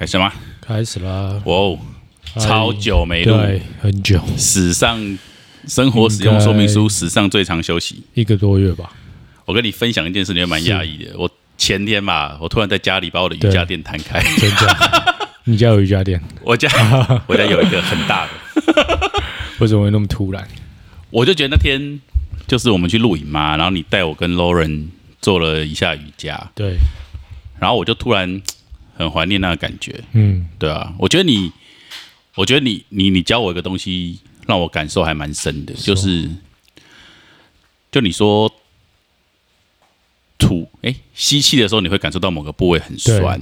开始吗？开始啦！哇哦，哎超久没录，对，很久，史上生活使用说明书史上最长休息。一个多月吧。我跟你分享一件事，你会蛮讶异的。我前天吧，我突然在家里把我的瑜伽垫摊开，真的？你家有瑜伽垫？我家 我家有一个很大的，为什么会那么突然？我就觉得那天就是我们去露营嘛，然后你带我跟 Lauren 做了一下瑜伽，对，然后我就突然很怀念那个感觉。嗯，对啊，我觉得你，我觉得你，你，你教我一个东西，让我感受还蛮深的，就是，就你说吐，哎，吸气的时候你会感受到某个部位很酸，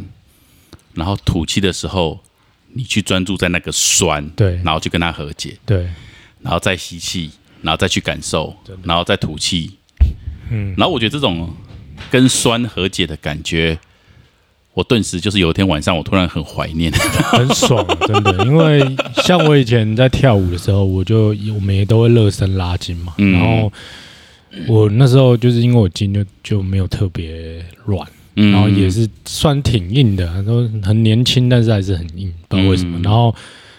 然后吐气的时候，你去专注在那个酸，对然后去跟它和解，对，然后再吸气，然后再去感受，然后再吐气，嗯，然后我觉得这种跟酸和解的感觉。我顿时就是有一天晚上，我突然很怀念。很爽，真的。因为像我以前在跳舞的时候，我就我们也都会热身拉筋嘛，嗯然后我那时候就是因为我筋就就没有特别软，嗯然后也是算挺硬的，都很年轻，但是还是很硬，不知道为什么。嗯然后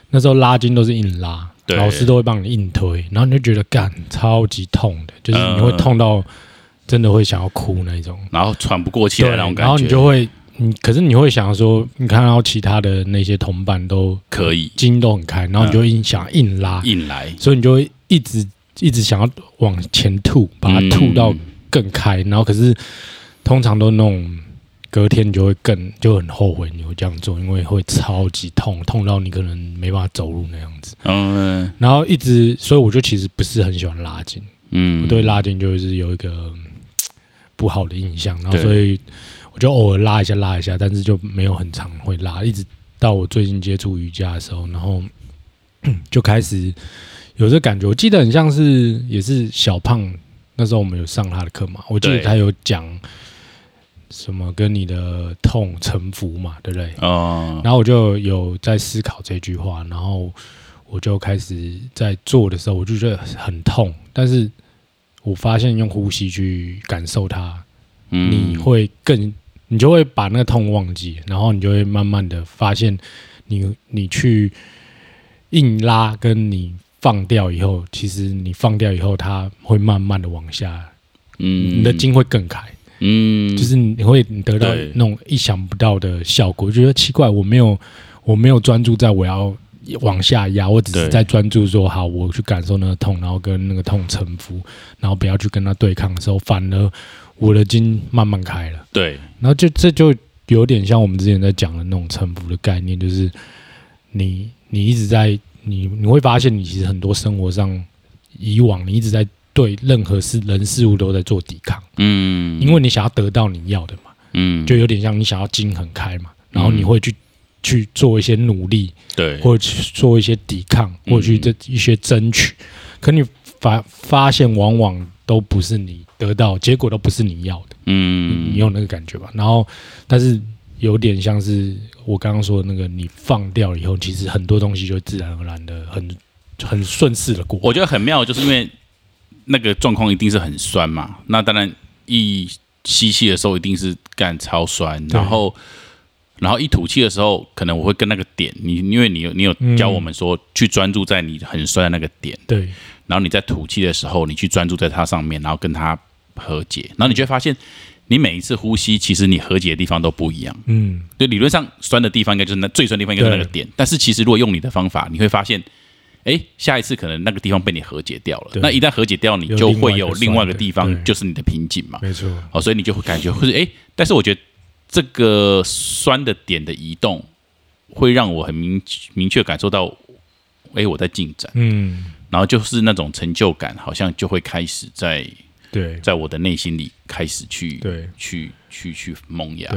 那时候拉筋都是硬拉，老师都会帮你硬推，然后你就觉得干超级痛的，就是你会嗯痛到真的会想要哭那种。然后喘不过气来那种感觉，然后你就会，你可是你会想说，你看到其他的那些同伴都可以。筋都很开，然后你就会硬想硬拉，硬来，所以你就会一直一直想要往前吐，把它吐到嗯更开，然后可是通常都那种隔天你就会更就很后悔你会这样做，因为会超级痛，痛到你可能没办法走路那样子。嗯。然后一直，所以我就其实不是很喜欢拉筋，嗯，我对拉筋就是有一个嗯不好的印象，然后所以我就偶尔拉一下拉一下，但是就没有很常会拉，一直到我最近接触瑜伽的时候，然后就开始有这感觉。我记得很像是也是小胖那时候我们有上他的课嘛，我记得他有讲什么跟你的痛臣服嘛，对不对？哦，然后我就有在思考这句话，然后我就开始在做的时候，我就觉得很痛，但是我发现用呼吸去感受它，嗯你会更，你就会把那个痛忘记，然后你就会慢慢的发现你，你去硬拉跟你放掉以后，其实你放掉以后，它会慢慢的往下，嗯。你的筋会更开。嗯，就是你会得到那种意想不到的效果，觉得奇怪，我没有我没有专注在我要往下压，我只是在专注说好，我去感受那个痛，然后跟那个痛臣服，然后不要去跟他对抗的时候，反而我的筋慢慢开了，对，然后就这就有点像我们之前在讲的那种臣服的概念，就是你你一直在你你会发现，你其实很多生活上以往你一直在对任何事人事物都在做抵抗。嗯，因为你想要得到你要的嘛，嗯，就有点像你想要筋很开嘛，然后你会去、去做一些努力，对，或者去做一些抵抗，嗯。或者去这一些争取，可你发发现往往都不是你得到，结果都不是你要的，嗯，你有那个感觉吧？然后，但是有点像是我刚刚说的那个，你放掉以后，其实很多东西就自然而然的很很顺势的过。我觉得很妙，就是因为那个状况一定是很酸嘛，那当然一吸气的时候一定是干超酸，然后。然后一吐气的时候，可能我会跟那个点，你因为你有你有嗯教我们说、去专注在你很酸的那个点，对然后你在吐气的时候，你去专注在它上面，然后跟它和解，然后你就会发现，你每一次呼吸，其实你和解的地方都不一样。嗯，对，理论上酸的地方应该就是那最酸的地方应该是那个点，但是其实如果用你的方法，你会发现，哎，下一次可能那个地方被你和解掉了。那一旦和解掉，你就会有另外一个地方就是你的瓶颈嘛。没错，好，所以你就会感觉，或者哎，但是我觉得这个酸的点的移动，会让我很明明确感受到，哎，我在进展，嗯，然后就是那种成就感，好像就会开始在对。在我的内心里开始去对。去去去萌芽。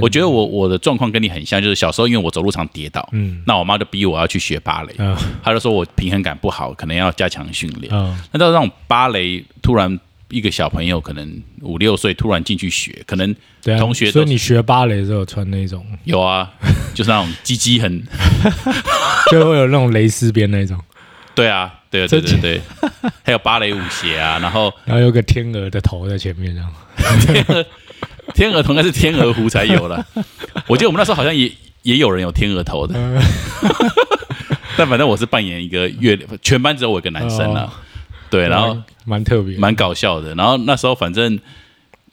我觉得我我的状况跟你很像，就是小时候因为我走路常跌倒，嗯。那我妈就逼我要去学芭蕾，啊她就说我平衡感不好，可能要加强训练。嗯。那到那种芭蕾，突然一个小朋友可能五六岁突然进去学，可能同学都所以你学芭蕾的时候穿那种，有啊，就是那种鸡鸡很，就会有那种蕾丝边那种，对啊，对对对对，还有芭蕾舞鞋啊，然后然后有个天鹅的头在前面这样。天鹅头应该是天鹅湖才有了。我记得我们那时候好像也也有人有天鹅头的，但反正我是扮演一个月，全班只有我一个男生啊，对，然后蛮蛮特别，蛮搞笑的。然后那时候反正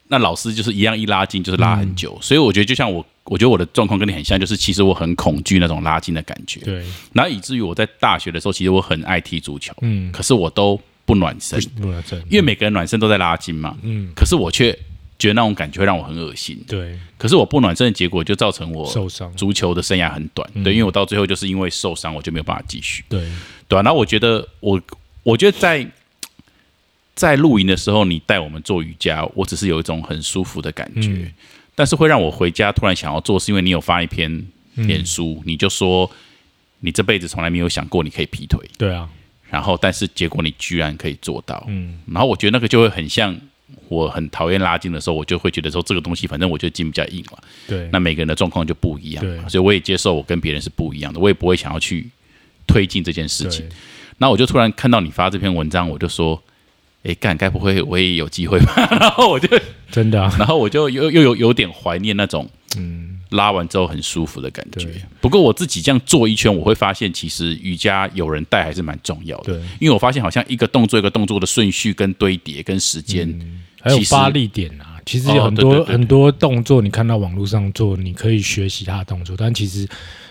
那老师就是一样一拉筋就是拉很久，所以我觉得就像我，我觉得我的状况跟你很像，就是其实我很恐惧那种拉筋的感觉。对，然后以至于我在大学的时候，其实我很爱踢足球，嗯，可是我都不暖身，不暖身，因为每个人暖身都在拉筋嘛。嗯，可是我却觉得那种感觉会让我很恶心。对，可是我不暖身的结果就造成我受伤，足球的生涯很短。对，因为我到最后就是因为受伤，我就没有办法继续。对，对啊，然后我觉得我，我觉得在在露营的时候，你带我们做瑜伽，我只是有一种很舒服的感觉，嗯但是会让我回家突然想要做，是因为你有发一篇脸书，你就说你这辈子从来没有想过你可以劈腿，对啊，然后但是结果你居然可以做到，嗯，然后我觉得那个就会很像我很讨厌拉筋的时候，我就会觉得说这个东西反正我就筋比较硬嘛，对，那每个人的状况就不一样所以我也接受我跟别人是不一样的，我也不会想要去推进这件事情那。我就突然看到你发这篇文章，我就说：“诶，干，该不会我也有机会吧？” 然后我就，真的啊，然后我就又又有有点怀念那种嗯，拉完之后很舒服的感觉。不过我自己这样做一圈，我会发现其实瑜伽有人带还是蛮重要的，对，因为我发现好像一个动作一个动作的顺序跟堆叠跟时间，还有发力点啊，其实有哦很多、很多动作，你看到网络上做，你可以学习他的动作，但其实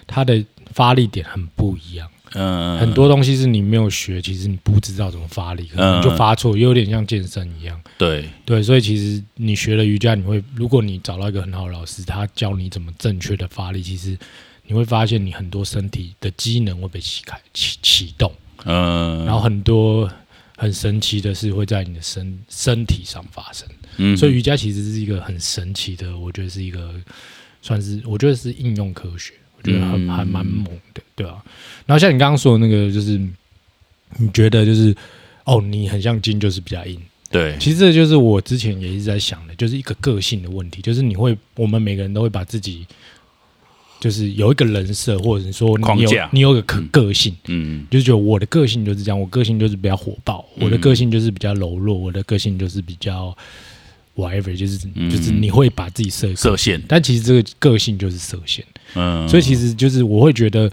他的发力点很不一样。嗯，很多东西是你没有学，其实你不知道怎么发力，可能嗯就发错，有点像健身一样。对，对，所以其实你学了瑜伽，你会，如果你找到一个很好的老师，他教你怎么正确的发力，其实你会发现你很多身体的机能会被启开启启动，嗯，然后很多很神奇的事会在你的身身体上发生。嗯，所以瑜伽其实是一个很神奇的，我觉得是一个算是我觉得是应用科学，我觉得很嗯还蛮猛的，对啊。然后像你刚刚说的那个，就是你觉得就是哦，你很像金，就是比较硬。对，其实这就是我之前也一直在想的，就是一个个性的问题，就是你会，我们每个人都会把自己。就是有一个人设，或者是说你有你有个个个性，嗯就是觉得我的个性就是这样，我个性就是比较火爆，我的个性就是比较柔弱，我的个性就是比较 whatever，就是、嗯就是你会把自己设设限，但其实这个个性就是设限，嗯，所以其实就是我会觉得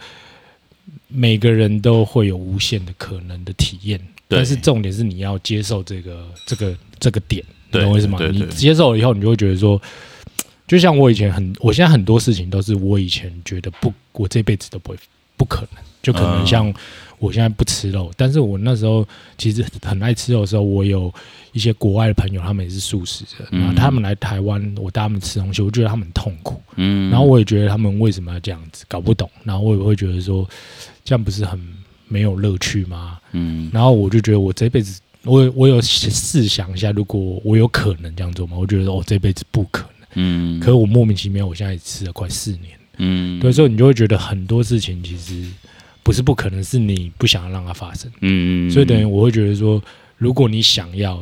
每个人都会有无限的可能的体验，但是重点是你要接受这个这个这个点，懂我意思吗？你接受了以后，你就会觉得说。就像我以前很，我现在很多事情都是我以前觉得不，我这辈子都不会不可能，就可能嗯像我现在不吃肉，但是我那时候其实很爱吃肉的时候，我有一些国外的朋友，他们也是素食者，嗯然后他们来台湾，我带他们吃东西，我觉得他们很痛苦，嗯，然后我也觉得他们为什么要这样子，搞不懂，然后我也会觉得说，这样不是很没有乐趣吗？嗯然后我就觉得我这辈子，我我有试想一下，如果我有可能这样做吗？我觉得我、哦、这辈子不可能。嗯，可是我莫名其妙，我现在也吃了快四年，嗯对，所以你就会觉得很多事情其实不是不可能，是你不想要让它发生。嗯嗯，所以等于我会觉得说，如果你想要，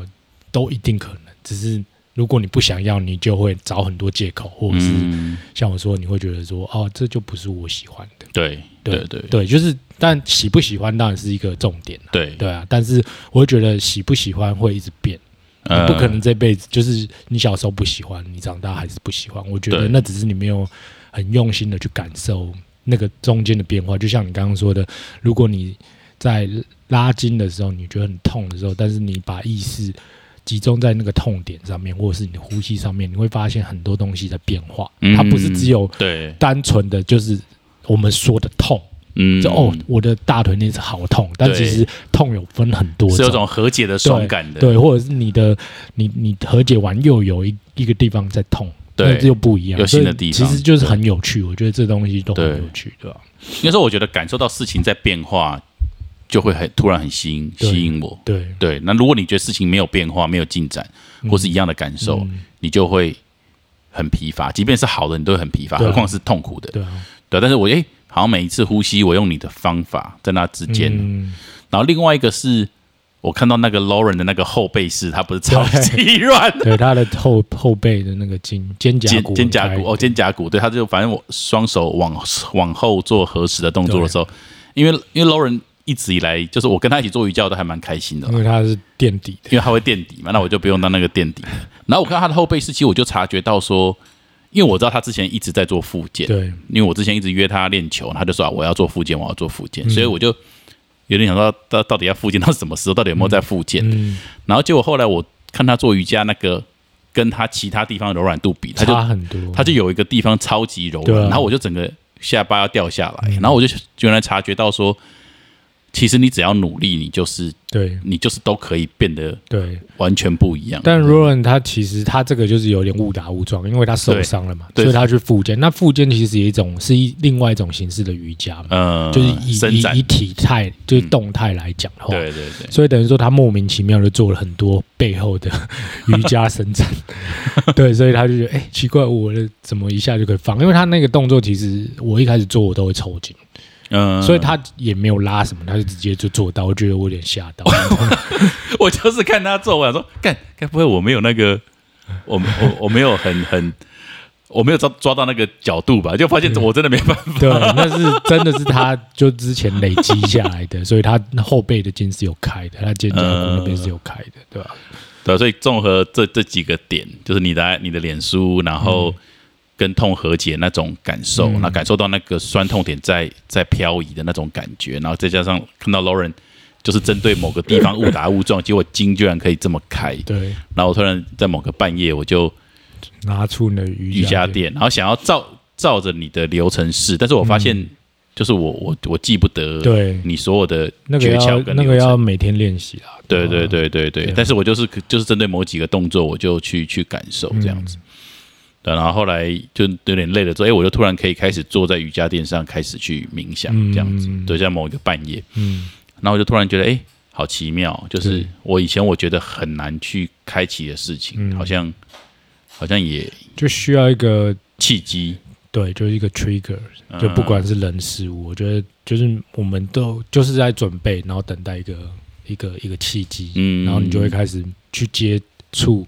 都一定可能，只是如果你不想要，你就会找很多借口，或者是嗯。像我说，你会觉得说，哦，这就不是我喜欢的。对对对对，就是，但喜不喜欢当然是一个重点啦对，对啊，但是我会觉得喜不喜欢会一直变，不可能这辈子就是你小时候不喜欢，你长大还是不喜欢。我觉得那只是你没有很用心的去感受那个中间的变化。就像你刚刚说的，如果你在拉筋的时候，你觉得很痛的时候，但是你把意识集中在那个痛点上面，或者是你的呼吸上面，你会发现很多东西在变化。嗯它不是只有对，单纯的就是我们说的痛。嗯，就哦，我的大腿那是好痛，但其实痛有分很多是有种和解的爽感的，对，或者是你的你你和解完又有一一个地方在痛，对又不一样，有新的地方其实就是很有趣。我觉得这东西都很有趣，对吧？应该说我觉得感受到事情在变化，就会很突然很吸引吸引我。对，对，那如果你觉得事情没有变化、没有进展，或是一样的感受，嗯你就会很疲乏。即便是好的，你都会很疲乏，何况是痛苦的。对啊，对，但是我诶，好像每一次呼吸，我用你的方法在那之间。嗯，然后另外一个是我看到那个 Lauren 的那个后背式，他不是超级 软，对，他的后后背的那个筋肩胛肩骨肩胛骨哦，肩胛骨，对，他就反正我双手往往后做合十的动作的时候，因为因为 Lauren 一直以来就是我跟他一起做瑜伽，我都还蛮开心的。因为他是垫底的，因为他会垫底嘛，那我就不用当那个垫底。然后我看到他的后背式，其实我就察觉到说，因为我知道他之前一直在做复健，对，因为我之前一直约他练球，他就说、啊、我要做复健，我要做复健，嗯。所以我就有点想到到到底要复健到什么时候，到底有没有在复健？嗯，然后结果后来我看他做瑜伽那个跟他其他地方的柔软度比，他就差很多，他就有一个地方超级柔软，啊。然后我就整个下巴要掉下来，嗯。然后我就原来察觉到说，其实你只要努力，你就是对你就是都可以变得对。完全不一样。但 Roland 他其实他这个就是有点误打误撞，因为他受伤了嘛，所以他去复健。那复健其实也一种是一另外一种形式的瑜伽嘛，嗯，就是以以以，体态就是动态来讲的话，对对对，所以等于说他莫名其妙的做了很多背后的瑜伽伸展，对，所以他就觉得哎、奇怪，我的怎么一下就可以放？因为他那个动作其实我一开始做我都会抽筋，嗯，所以他也没有拉什么，他就直接就做到，我觉得我有点吓到。我就是看他做，我想说，干，该不会我没有那个，我我我没有很很，我没有抓抓到那个角度吧？就发现我真的没办法。对，那是真的是他就之前累积下来的，所以他后背的筋是有开的，他肩胛骨那边是有开的，对吧？对啊，所以综合这这几个点，就是你的你的脸书，然后跟痛和解那种感受，嗯。感受到那个酸痛点在在漂移的那种感觉，然后再加上看到 Lauren 就是针对某个地方误打误撞，结果筋居然可以这么开，对，然后我突然在某个半夜我就拿出你的瑜瑜伽垫，然后想要照照着你的流程试，但是我发现就是我我我记不得对，你所有的那个诀窍跟那个。要每天练习啊。对对，对对对，但是我就是就是针对某几个动作，我就去去感受这样嗯子。对，然后后来就有点累了之后，哎，我就突然可以开始坐在瑜伽垫上，开始去冥想嗯这样子。对，在某一个半夜，嗯，然后我就突然觉得，哎，好奇妙，就是我以前我觉得很难去开启的事情，嗯好像好像也就需要一个契机，对，就是一个 trigger，嗯就不管是人事物，我觉得就是我们都就是在准备，然后等待一个一个一个契机，嗯然后你就会开始去接触。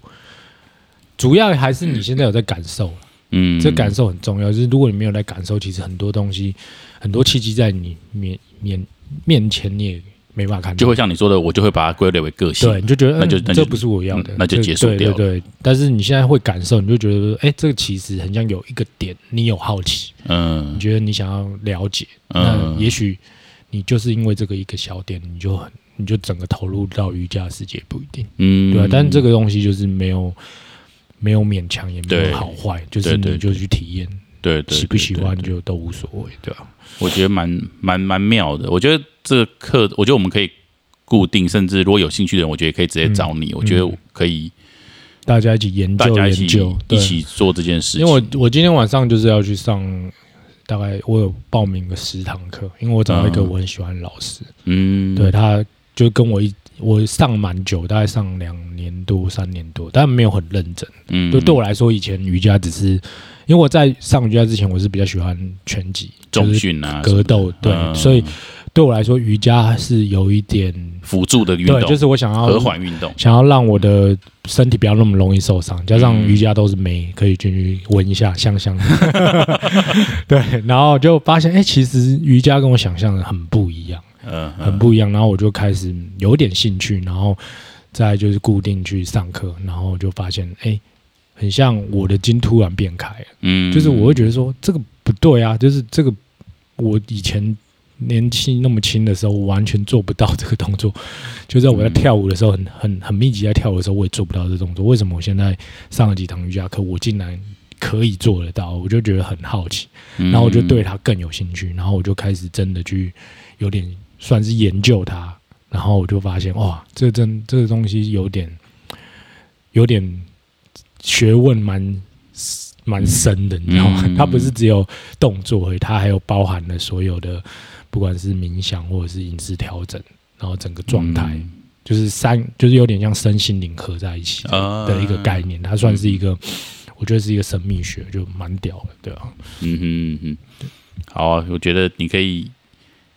主要还是你现在有在感受，嗯，这感受很重要。就是如果你没有在感受，其实很多东西、很多契机在你面面面前，你也没办法看到。就会像你说的，我就会把它归类为个性。对，你就觉得嗯那就那就这不是我要的嗯，那就结束掉。了对但是你现在会感受，你就觉得，哎，这个其实很像有一个点，你有好奇，嗯。你觉得你想要了解，嗯。那也许你就是因为这个一个小点，你就很，你就整个投入到瑜伽世界，不一定，嗯，对吧、但是这个东西就是没有没有勉强，也没有好坏，就是你就去体验，对对喜不喜欢就都无所谓，对吧、我觉得蛮蛮蛮妙的。我觉得这个课，我觉得我们可以固定，甚至如果有兴趣的人，我觉得可以直接找你。我觉得可以大家一起研究研究，一起做这件事情。因为我我今天晚上就是要去上，大概我有报名个十堂课，因为我找到一个嗯我很喜欢的老师，嗯，对，他就跟我一我上蛮久，大概上两年多三年多，但没有很认真。嗯，就对我来说，以前瑜伽只是因为我在上瑜伽之前，我是比较喜欢拳击、重训啊，格斗，对，嗯所以对我来说，瑜伽是有一点辅助的运对，动，就是我想要和缓运动。想要让我的身体不要那么容易受伤，加上嗯瑜伽都是美，可以进去闻一下，香香的。对，然后就发现，哎、其实瑜伽跟我想象的很不一样，嗯，很不一样。然后我就开始有点兴趣，然后再就是固定去上课，然后就发现，哎、很像我的筋突然变开了，嗯，就是我会觉得说这个不对啊，就是这个我以前年轻那么轻的时候，我完全做不到这个动作。就在我在跳舞的时候，很很很密集在跳舞的时候，我也做不到这个动作。为什么我现在上了几堂瑜伽课，我竟然可以做得到？我就觉得很好奇，嗯，然后我就对他更有兴趣，然后我就开始真的去有点算是研究它，然后我就发现哇，这真这个东西有点有点学问蛮蛮深的，你知道吗？嗯它不是只有动作它还有包含了所有的，不管是冥想或者是饮食调整，然后整个状态，嗯就是三，就是有点像身心灵合在一起的,、一个概念。它算是一个，我觉得是一个神秘学，就蛮屌的，对啊。嗯哼嗯哼，好啊，我觉得你可以，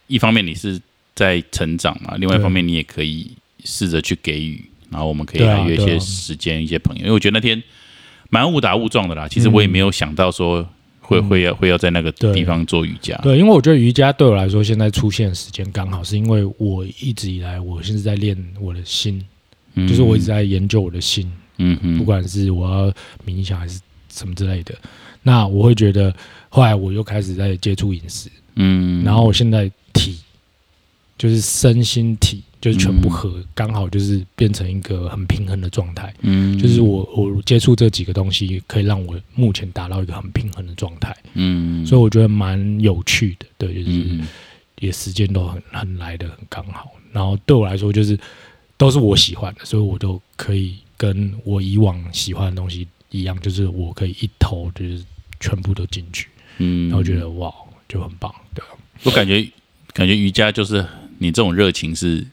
一方面你是在成长嘛，另外一方面你也可以试着去给予，然后我们可以来约一些时间、一些朋友，因为我觉得那天蛮误打误撞的啦。其实我也没有想到说会、会要会要在那个地方做瑜伽。对，因为我觉得瑜伽对我来说，现在出现的时间刚好，是因为我一直以来我现在在练我的心，嗯就是我一直在研究我的心，嗯哼，不管是我要冥想还是什么之类的。那我会觉得，后来我又开始在接触饮食，嗯，然后我现在体就是身心体就是全部合，刚好就是变成一个很平衡的状态。嗯，就是我我接触这几个东西，可以让我目前达到一个很平衡的状态，嗯，所以我觉得蛮有趣的。对，就是嗯也时间都很很来的很刚好。然后对我来说，就是都是我喜欢的，所以我都可以跟我以往喜欢的东西一样，就是我可以一头就是全部都进去，嗯，然后觉得哇，就很棒，对吧？我感觉感觉瑜伽就是你这种热情是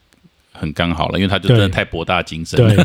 很刚好了，因为他就真的太博大精深对。对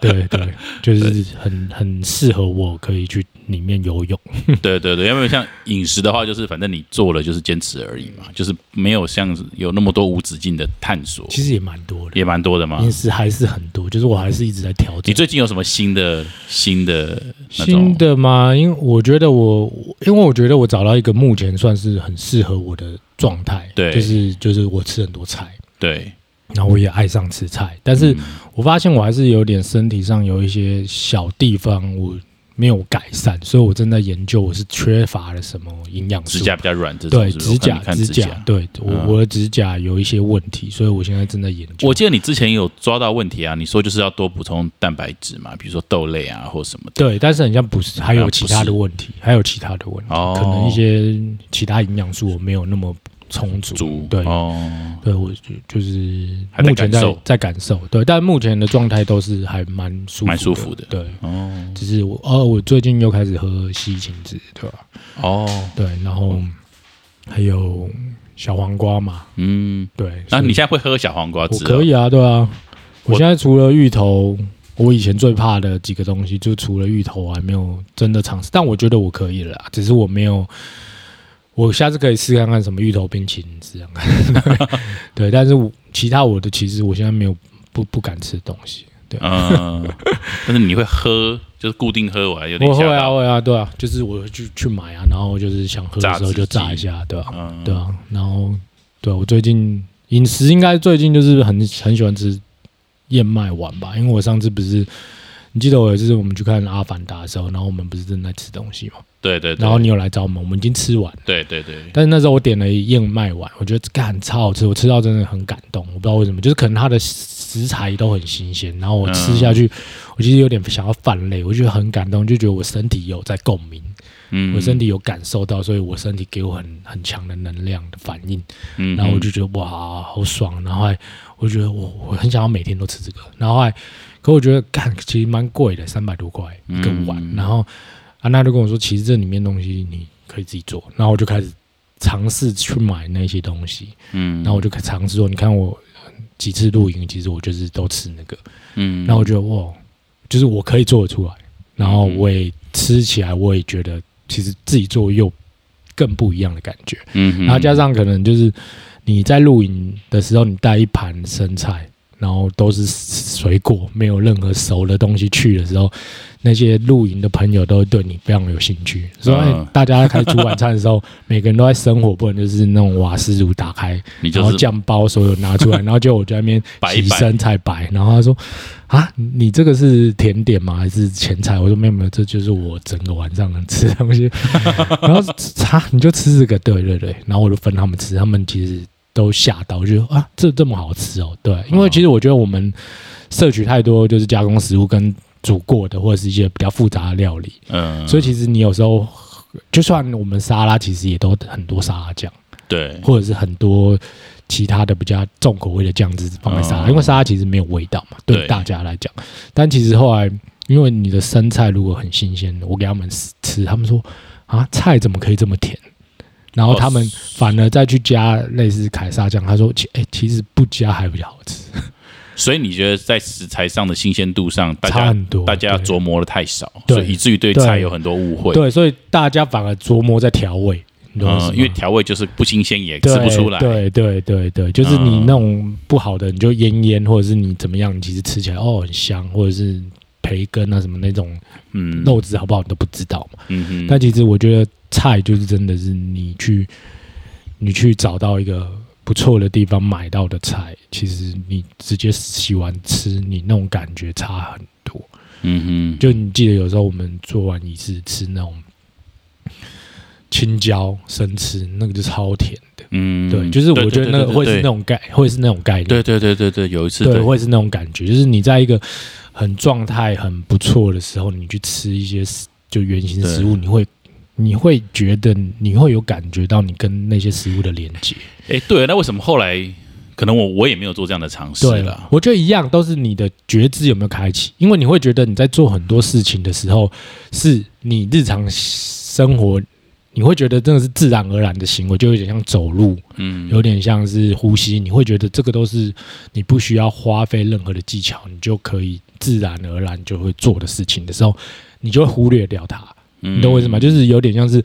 对对对，就是很很适合我可以去里面游泳。对对对，因为像饮食的话，就是反正你做了就是坚持而已嘛，就是没有像有那么多无止境的探索，其实也蛮多的，也蛮多的嘛。饮食还是很多，就是我还是一直在调整。你最近有什么新的新的那新种？的吗？因为我觉得我，因为我觉得我找到一个目前算是很适合我的状态，对就是就是我吃很多菜，对，然后我也爱上吃菜，但是嗯我发现我还是有点身体上有一些小地方我没有改善，所以我正在研究我是缺乏了什么营养素。指甲比较软，这对指甲指甲甲。对我、嗯我的指甲有一些问题，所以我现在正在研究。我记得你之前有抓到问题啊，你说就是要多补充蛋白质嘛，比如说豆类啊或什么的。对，但是很像不是，还有其他的问题，还有其他的问题，哦可能一些其他营养素我没有那么充足。足对，哦，对我就就是目前在感在感受，对，但目前的状态都是还蛮舒服蛮舒服的对。哦只是我哦，我最近又开始喝西芹汁，对吧？哦，对，然后还有小黄瓜嘛，嗯，对。那、你现在会喝小黄瓜我汁、可以啊，对啊。我我现在除了芋头，我以前最怕的几个东西，就除了芋头，我还没有真的尝试。但我觉得我可以了啦，只是我没有。我下次可以试看看什么芋头冰淇淋试看看。对，但是我其他我的其实我现在没有不不敢吃的东西。对，嗯，但是你会喝，就是固定喝，我还有点我会啊。会啊，对啊，就是我会去去买啊，然后就是想喝的时候就炸一下，对吧、嗯，对啊，然后对我最近饮食应该最近就是很很喜欢吃燕麦丸吧，因为我上次不是你记得我有一次我们去看《阿凡达》的时候，然后我们不是正在吃东西嘛，对对对，然后你有来找我们，我们已经吃完了，对对对，但是那时候我点了燕麦碗，我觉得干超好吃，我吃到真的很感动，我不知道为什么，就是可能它的食材都很新鲜，然后我吃下去，我其实有点想要泛泪，我觉得很感动，就觉得我身体有在共鸣，嗯，我身体有感受到，所以我身体给我很很强的能量的反应。嗯，然后我就觉得哇，好爽。然后还我就觉得我我很想要每天都吃这个。然后还，可我觉得干其实蛮贵的，三百多块一个碗。嗯然后安娜就跟我说，其实这里面东西你可以自己做。然后我就开始尝试去买那些东西。嗯，然后我就开尝试做，你看我呃几次露营，其实我就是都吃那个。嗯，然后我觉得哇，就是我可以做得出来。然后我也吃起来，我也觉得其实自己做又更不一样的感觉。嗯，然后加上可能就是你在露营的时候，你带一盘生菜，然后都是水果，没有任何熟的东西去的时候，那些露营的朋友都会对你非常有兴趣。说、嗯哎大家开始煮晚餐的时候，每个人都在生火，不然就是那种瓦斯炉打开，然后酱包所有拿出来，然后就我在那边洗生菜白，然后他说啊，你这个是甜点吗？还是前菜？我说没有没有，这就是我整个晚上能吃的东西。然后啊，你就吃这个，对对对，然后我就分他们吃，他们其实都吓到，就觉得啊，这这么好吃哦，对，因为其实我觉得我们摄取太多就是加工食物跟煮过的，或者是一些比较复杂的料理，嗯，所以其实你有时候。就算我们沙拉，其实也都很多沙拉酱。对，或者是很多其他的比较重口味的酱汁放在沙拉，嗯因为沙拉其实没有味道嘛，对对大家来讲。但其实后来，因为你的生菜如果很新鲜的，我给他们吃，他们说啊，菜怎么可以这么甜？然后他们哦反而再去加类似凯撒酱，他说其哎、其实不加还比较好吃，所以你觉得在食材上的新鲜度上，大家差很多。大家琢磨的太少，对所以以至于对对菜有很多误会。对，所以大家反而琢磨在调味，嗯，因为调味就是不新鲜也吃不出来。对对对对，就是你嗯那种不好的，你就腌腌，或者是你怎么样，你其实吃起来哦很香，或者是培根啊什么那种嗯，肉质好不好你都不知道嘛。嗯哼，但其实我觉得菜就是真的是你去你去找到一个不错的地方买到的菜，其实你直接洗完吃，你那种感觉差很多。嗯哼，就你记得有时候我们做完一次吃那种青椒生吃，那个就超甜的。嗯，对，就是我觉得那个会是那种，概，会是那种概念。对对对对对，有一次对，对，会是那种感觉，就是你在一个很状态很不错的时候，你去吃一些就原型食物，你会你会觉得你会有感觉到你跟那些食物的连接。哎，对，那为什么后来可能我我也没有做这样的尝试对了？我觉得一样，都是你的觉知有没有开启，因为你会觉得你在做很多事情的时候，是你日常生活。你会觉得真的是自然而然的行为，就有点像走路，嗯，有点像是呼吸。你会觉得这个都是你不需要花费任何的技巧，你就可以自然而然就会做的事情的时候，你就会忽略掉它。你你懂我意思吗？就是有点像是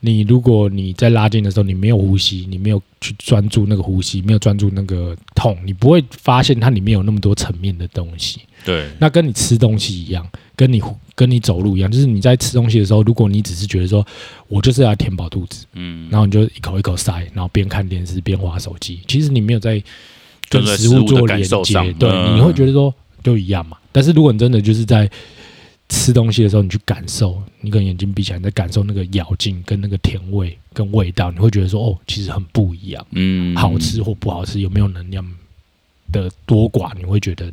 你如果你在拉筋的时候，你没有呼吸，你没有去专注那个呼吸，没有专注那个痛，你不会发现它里面有那么多层面的东西。对，那跟你吃东西一样，跟你跟你走路一样，就是你在吃东西的时候，如果你只是觉得说我就是要填饱肚子，嗯，然后你就一口一口塞，然后边看电视边划手机，其实你没有在跟食食物做连接，对，嗯你会觉得说就一样嘛。但是如果你真的就是在吃东西的时候，你去感受，你可能眼睛闭起来，你在感受那个咬劲跟那个甜味跟味道，你会觉得说哦，其实很不一样，嗯，好吃或不好吃，有没有能量的多寡，你会觉得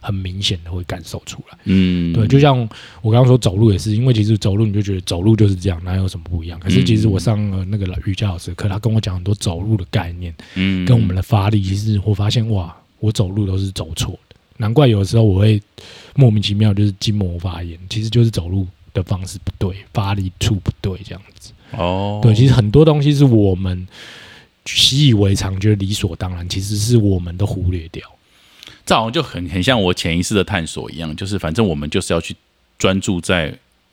很明显的会感受出来。嗯，对，就像我刚刚说走路也是，因为其实走路你就觉得走路就是这样，哪有什么不一样？可是其实我上了那个瑜伽老师的课，他跟我讲很多走路的概念，嗯，跟我们的发力，其实我发现哇，我走路都是走错的，难怪有的时候我会莫名其妙就是筋膜发炎，其实就是走路的方式不对，发力处不对这样子。哦，对，其实很多东西是我们习以为常，觉得理所当然，其实是我们都忽略掉。这好像就很很像我潜意识的探索一样，就是反正我们就是要去专注在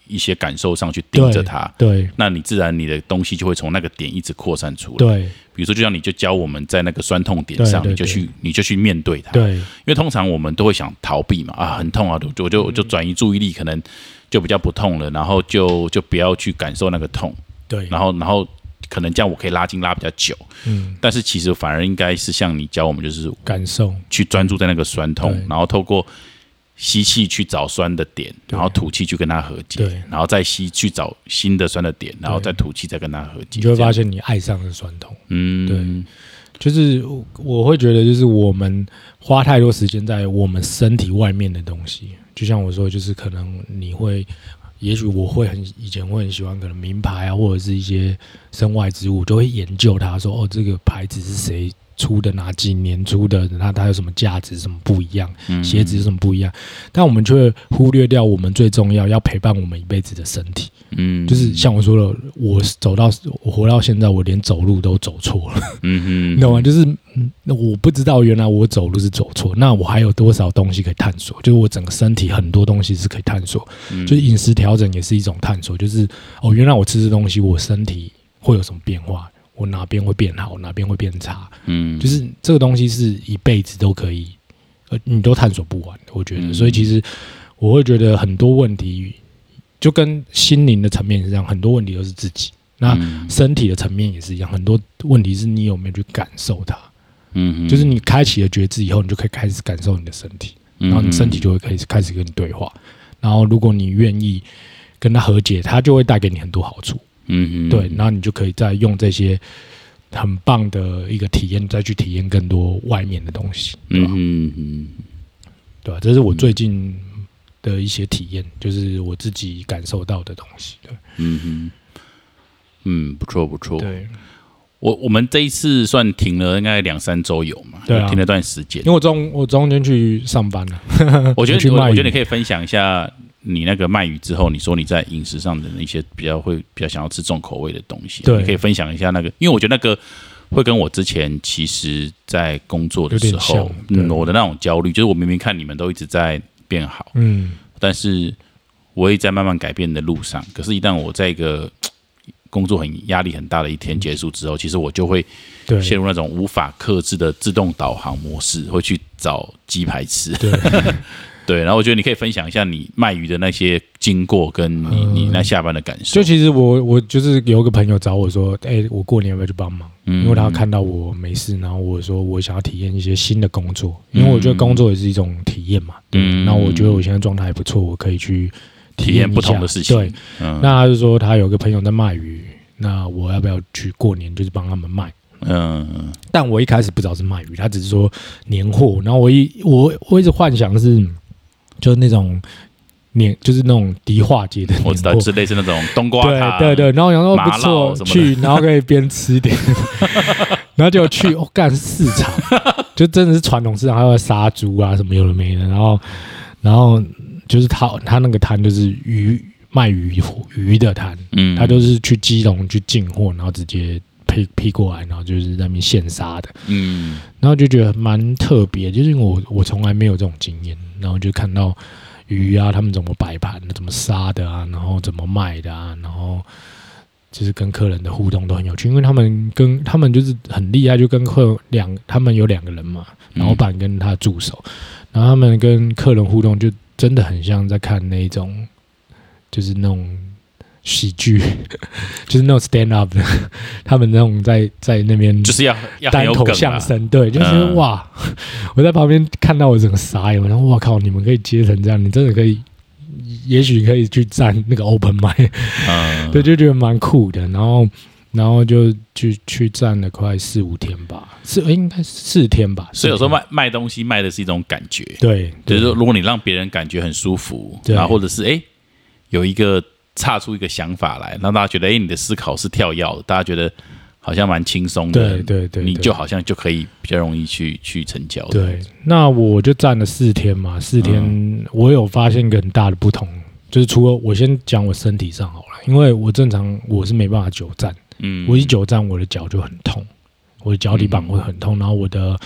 一些感受上去盯着它，对。那你自然你的东西就会从那个点一直扩散出来。对。比如说，就像你就教我们在那个酸痛点上，你就去你就去面对它。对。因为通常我们都会想逃避嘛，啊，很痛啊，我就我就我就转移注意力，可能就比较不痛了，然后就就不要去感受那个痛，对，然后然后可能这样我可以拉筋拉比较久，嗯，但是其实反而应该是像你教我们，就是感受。去专注在那个酸痛，然后透过吸气去找酸的点，然后吐气去跟它和解对，然后再吸去找新的酸的点，然后再吐气再跟它和解，你就会发现你爱上了酸痛。嗯，对。就是我我会觉得，就是我们花太多时间在我们身体外面的东西，就像我说，就是可能你会，也许我会很以前会很喜欢可能名牌啊，或者是一些身外之物，就会研究它，说哦，这个牌子是谁出的，哪几年出的，那它有什么价值，什么不一样，嗯鞋子有什么不一样，但我们却忽略掉我们最重要要陪伴我们一辈子的身体。嗯，就是像我说的，我走到我活到现在，我连走路都走错了。嗯哼，你懂吗？就是，嗯，那我不知道原来我走路是走错，那我还有多少东西可以探索？就是我整个身体很多东西是可以探索，嗯就是饮食调整也是一种探索。就是哦，原来我吃这东西，我身体会有什么变化？我哪边会变好，哪边会变差？嗯，就是这个东西是一辈子都可以，呃，你都探索不完的。我觉得，嗯所以其实我会觉得很多问题，就跟心灵的层面是这样，很多问题都是自己。那嗯身体的层面也是一样，很多问题是你有没有去感受它。嗯，就是你开启了觉知以后，你就可以开始感受你的身体，然后你身体就会开始开始跟你对话。然后如果你愿意跟他和解，他就会带给你很多好处。嗯哼，对，然后你就可以再用这些很棒的一个体验，再去体验更多外面的东西，对嗯吧？哼嗯对吧？这是我最近的一些体验，就是我自己感受到的东西。对，嗯哼，嗯，不错不错。对，我我们这一次算停了，应该两三周有嘛？对啊停了段时间因。为我中我中间去上班了，我觉得 我觉得你可以分享一下你那个卖鱼之后，你说你在饮食上的一些比较会比较想要吃重口味的东西，对你可以分享一下那个，因为我觉得那个会跟我之前其实在工作的时候，嗯，我的那种焦虑，就是我明明看你们都一直在变好，嗯，但是我也在慢慢改变的路上。可是，一旦我在一个工作很压力很大的一天结束之后，其实我就会对，陷入那种无法克制的自动导航模式，会去找鸡排吃。对，然后我觉得你可以分享一下你卖鱼的那些经过，跟你嗯你那下班的感受就。其实我我就是有个朋友找我说，哎、我过年要不要去帮忙？嗯因为他看到我没事，然后我说我想要体验一些新的工作，因为我觉得工作也是一种体验嘛。嗯嗯，那我觉得我现在状态还不错，我可以去体验不同的事情。对，嗯，那他就说他有个朋友在卖鱼，那我要不要去过年就是帮他们卖？嗯但我一开始不知道是卖鱼，他只是说年货，然后我一我我一直幻想是就是那种年就是那种迪化街的，我知道，就是类似那种冬瓜塔，对对对，然后想说不错去然后可以边吃点，然后就去，我、干市场，就真的是传统市场，还有杀猪啊什么有的没的，然后然后就是他他那个摊就是鱼卖鱼鱼的摊，嗯，他就是去基隆去进货，然后直接批批过来，然后就是在那边现杀的，嗯。然后就觉得蛮特别，就是因为我我从来没有这种经验，然后就看到鱼啊，他们怎么摆盘的，怎么杀的啊，然后怎么卖的啊，然后就是跟客人的互动都很有趣，因为他们跟他们就是很厉害，就跟客两他们有两个人嘛，嗯。老板跟他助手，然后他们跟客人互动就真的很像在看那种就是那种喜剧，就是那种 stand up 的，他们那种在在那边就是要单口相声，对，就是、嗯哇！我在旁边看到我整个傻眼，然后我靠，你们可以接成这样，你真的可以，也许可以去站那个 open m i 嗯，对，就觉得蛮酷的。然后，然后就去去站了快四五天吧，四诶应该是四天吧。所以有时候卖卖东西卖的是一种感觉，对，就是说，如果你让别人感觉很舒服，对然后或者是哎、诶有一个岔出一个想法来，让大家觉得哎、诶你的思考是跳跃的，大家觉得好像蛮轻松的，对对对，你就好像就可以比较容易去去成交。对，那我就站了四天嘛，四天、嗯我有发现一个很大的不同，就是除了我先讲我身体上好了，因为我正常我是没办法久站。嗯，我一久站，我的脚就很痛，我的脚底板会很痛，然后我的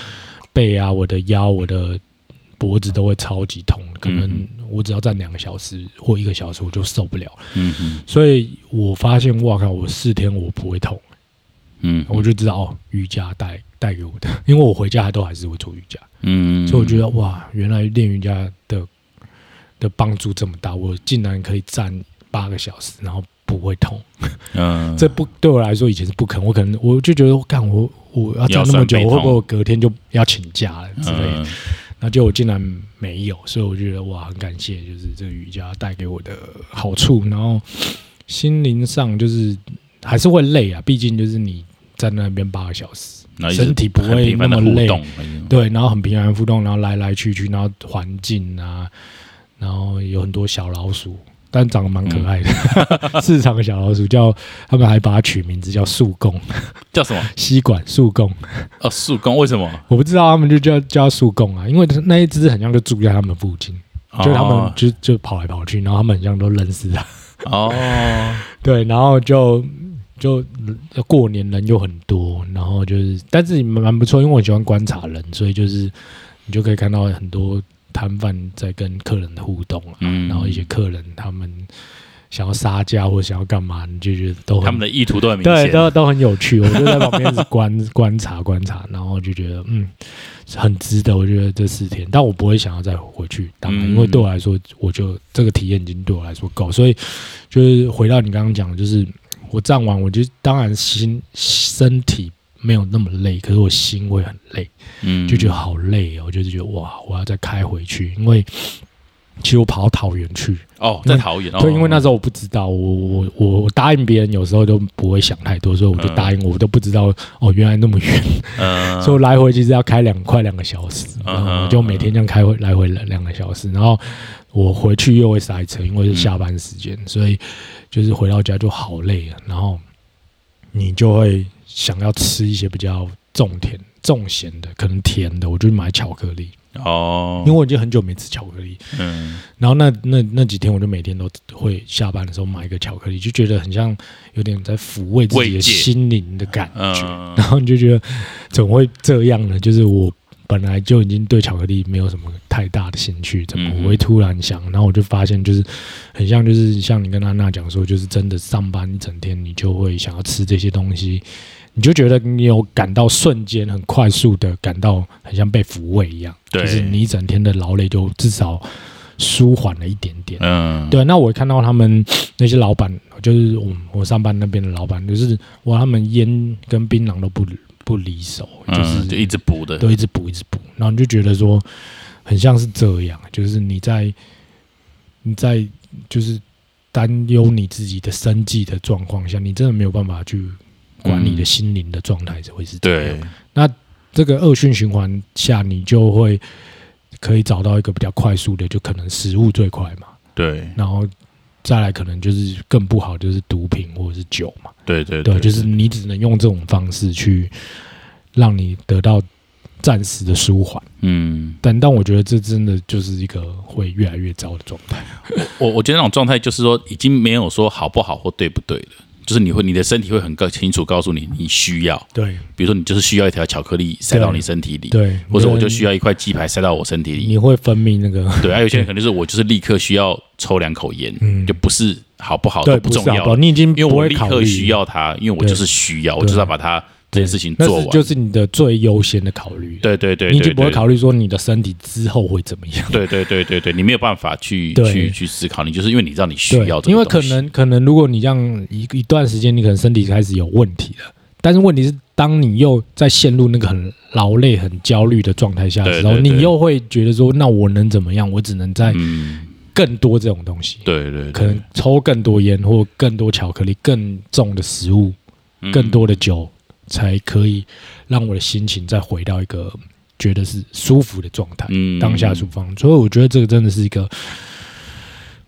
背啊、我的腰、我的脖子都会超级痛，可能嗯我只要站两个小时或一个小时，我就受不了。嗯嗯所以我发现，哇靠，我四天我不会痛，嗯，我就知道哦，瑜伽带带给我的，因为我回家都还是会做瑜伽，嗯，所以我觉得哇，原来练瑜伽的的帮助这么大，我竟然可以站八个小时，然后不会痛。嗯，这不对我来说以前是不可能，我可能我就觉得，干我我要站那么久，我会不会我隔天就要请假了之类的？嗯那结果竟然没有，所以我觉得哇，很感谢，就是这个瑜伽带给我的好处。然后心灵上就是还是会累啊，毕竟就是你在那边八个小时，身体不会那么累对，然后很平安互动，然后来来去去，然后环境啊，然后有很多小老鼠，但长得蛮可爱的，嗯 市场的小老鼠叫他们还把它取名字叫树公，叫什么？吸管树公，哦，树工为什么？我不知道他们就叫叫树公啊，因为那一只很像就住在他们附近，就他们哦就就跑来跑去，然后他们很像都认识它，哦，对，然后就。就过年人又很多，然后就是，但是蛮蛮不错，因为我喜欢观察人，所以就是你就可以看到很多摊贩在跟客人的互动啊，嗯然后一些客人他们想要杀价或想要干嘛，你就觉得都很他们的意图都很明对，都都很有趣。我就在旁边观 观察观察，然后就觉得嗯，很值得。我觉得这四天，但我不会想要再回去当因为对我来说，我就这个体验已经对我来说够。所以就是回到你刚刚讲的，就是我站完，我就当然心身体没有那么累，可是我心会很累，嗯，就觉得好累哦，我就是觉得哇，我要再开回去，因为。其实我跑到桃园去，哦，在桃园哦，对，因为那时候我不知道，我我我我答应别人有时候都不会想太多，所以我就答应，我都不知道哦，原来那么远，嗯，所以我来回其实要开两快两个小时，嗯然后我就每天这样开回来回两两个小时，然后我回去又会塞车，因为是下班时间，所以就是回到家就好累了，然后你就会想要吃一些比较重甜重咸的，可能甜的，我就买巧克力，哦，因为我已经很久没吃巧克力，嗯。然后那那那几天，我就每天都会下班的时候买一个巧克力，就觉得很像有点在抚慰自己的心灵的感觉。嗯。然后你就觉得怎么会这样呢？就是我本来就已经对巧克力没有什么太大的兴趣，怎么会突然想？然后我就发现，就是很像，就是像你跟安娜讲说，就是真的上班一整天，你就会想要吃这些东西。你就觉得你有感到瞬间很快速的感到很像被抚慰一样，就是你一整天的劳累就至少舒缓了一点点。嗯，对，那我看到他们那些老板，就是我我上班那边的老板，就是哇，他们烟跟槟榔都不不离手，就是、嗯，就一直补的，都一直补一直补，然后你就觉得说，很像是这样，就是你在你在就是担忧你自己的生计的状况下，你真的没有办法去管你的心灵的状态会是这样。那，这个恶性循环下，你就会可以找到一个比较快速的，就可能食物最快嘛。对，然后再来可能就是更不好，就是毒品或者是酒嘛。对对对，就是你只能用这种方式去让你得到暂时的舒缓。嗯，但但我觉得这真的就是一个会越来越糟的状态。我我觉得那种状态就是说，已经没有说好不好或对不对了。就是你会，你的身体会很告清楚告诉你，你需要。对，比如说你就是需要一条巧克力塞到你身体里，对，或者我就需要一块鸡排塞到我身体里。你会分泌那个，对，还有些人可能是我就是立刻需要抽两口烟，嗯。就不是好不好都不重要，你已经因为我立刻需要它，因为我就是需要，我就是要把它这件事情做完。就是你的最优先的考虑。对对对，你就不会考虑说你的身体之后会怎么样。对对对对对，你没有办法去去去思考，你就是因为你知道你需要这个因为可能可能如果你这样一一段时间，你可能身体开始有问题了，但是问题是，当你又在陷入那个很劳累、很焦虑的状态下的时候，你又会觉得说，那我能怎么样？我只能在嗯，更多这种东西，对对，对可能抽更多烟或更多巧克力、更重的食物、嗯更多的酒，才可以让我的心情再回到一个觉得是舒服的状态。嗯当下舒放，所以我觉得这个真的是一个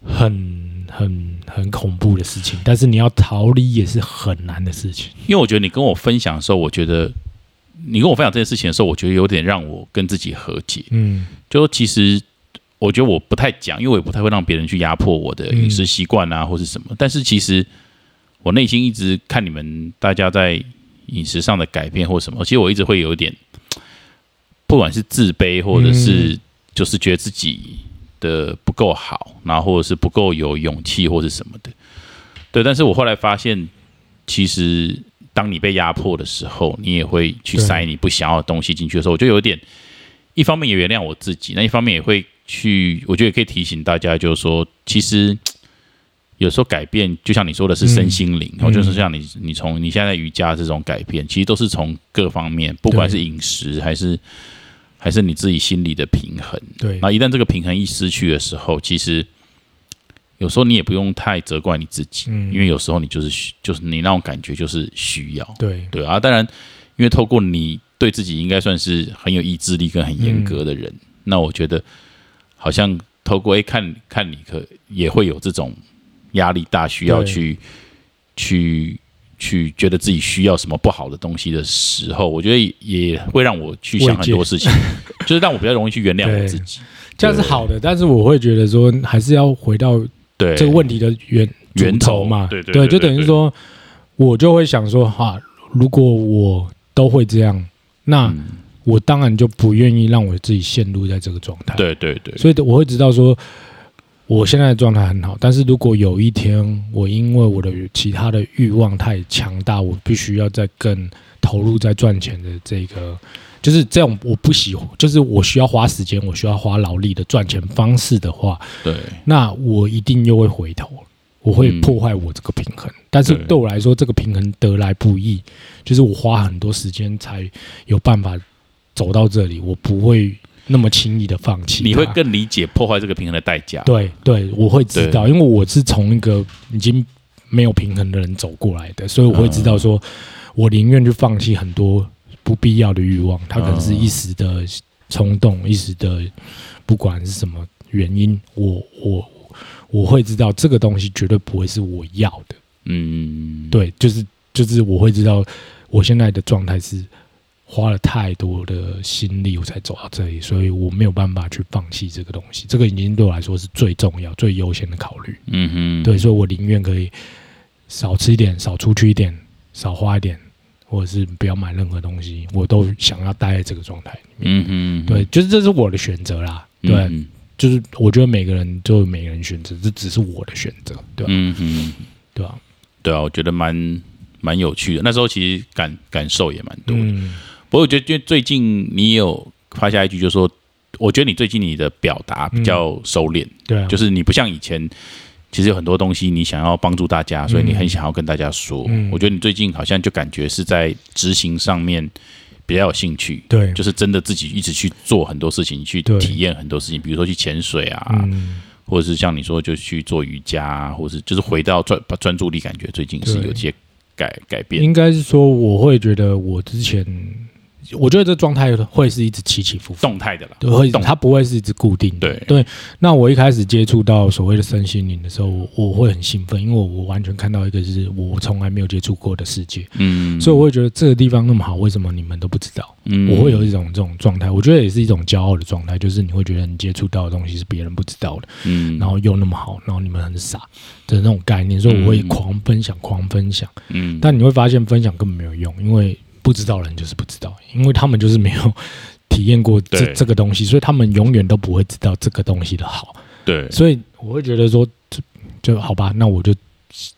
很很很恐怖的事情，但是你要逃离也是很难的事情。因为我觉得你跟我分享的时候，我觉得你跟我分享这件事情的时候，我觉得有点让我跟自己和解。嗯就其实我觉得我不太讲，因为我也不太会让别人去压迫我的饮食习惯啊，或是什么。但是其实我内心一直看你们大家在饮食上的改变或什么，其实我一直会有一点，不管是自卑，或者是就是觉得自己的不够好，然后或者是不够有勇气或是什么的。对，但是我后来发现，其实当你被压迫的时候，你也会去塞你不想要的东西进去的时候，我就有点，一方面也原谅我自己，那一方面也会去，我觉得也可以提醒大家，就是说，其实有时候改变，就像你说的是身心灵，嗯。哦，就是像你你从你现在瑜伽这种改变，其实都是从各方面，不管是饮食还是还是你自己心里的平衡。对。那一旦这个平衡一失去的时候，其实有时候你也不用太责怪你自己，嗯。因为有时候你就是需就是你那种感觉就是需要，对。对啊。当然，因为透过你对自己应该算是很有意志力跟很严格的人，那我觉得好像透过诶看看你可也会有这种压力大，需要去去去觉得自己需要什么不好的东西的时候，我觉得也也会让我去想很多事情，就是让我比较容易去原谅我自己。这样是好的，但是我会觉得说，还是要回到对。这个问题的源源头嘛。对对对就等于说，我就会想说，哈，如果我都会这样，那嗯。我当然就不愿意让我自己陷入在这个状态。对对对，所以我会知道说，我现在的状态很好，但是如果有一天我因为我的其他的欲望太强大，我必须要再更投入在赚钱的这个，就是这样我不喜欢，就是我需要花时间，我需要花劳力的赚钱方式的话，对那我一定又会回头，我会嗯破坏我这个平衡。但是对对我来说，这个平衡得来不易，就是我花很多时间才有办法走到这里，我不会那么轻易的放弃。你会更理解破坏这个平衡的代价。对对，我会知道，因为我是从一个已经没有平衡的人走过来的，所以我会知道说，我宁愿去放弃很多不必要的欲望，它可能是一时的冲动，一时的不管是什么原因，我我我会知道这个东西绝对不会是我要的，嗯，对，就是就是我会知道我现在的状态是。花了太多的心力，我才走到这里，所以我没有办法去放弃这个东西。这个已经对我来说是最重要、最优先的考虑。嗯哼，对，所以我宁愿可以少吃一点，少出去一点，少花一点，或者是不要买任何东西，我都想要待在这个状态里面。嗯哼，对，就是这是我的选择啦。嗯对，哼，就是我觉得每个人都有每个人选择，这只是我的选择，对吧？嗯哼，对啊？对啊，我觉得蛮蛮有趣的。那时候其实感感受也蛮多的。嗯，不过我觉得，因为最近你也有发下一句，就是说，我觉得你最近你的表达比较收敛，对啊，就是你不像以前，其实有很多东西你想要帮助大家，所以你很想要跟大家说。嗯。我觉得你最近好像就感觉是在执行上面比较有兴趣，对，就是真的自己一直去做很多事情，去体验很多事情，比如说去潜水啊，嗯，或者是像你说就去做瑜伽啊，或是就是回到专把专注力，感觉最近是有些改改变。应该是说，我会觉得我之前，我觉得这状态会是一直起起伏伏，动态的啦，对，会动它不会是一直固定的。对。对，那我一开始接触到所谓的身心灵的时候，我我会很兴奋，因为我我完全看到一个是我从来没有接触过的世界，嗯，所以我会觉得这个地方那么好，为什么你们都不知道？嗯。我会有一种这种状态，我觉得也是一种骄傲的状态，就是你会觉得你接触到的东西是别人不知道的，嗯，然后又那么好，然后你们很傻的那种概念，所以我会嗯。狂分享，狂分享。嗯，但你会发现分享根本没有用，因为不知道的人就是不知道，因为他们就是没有体验过这这个东西，所以他们永远都不会知道这个东西的好。对，所以我会觉得说，就就好吧，那我就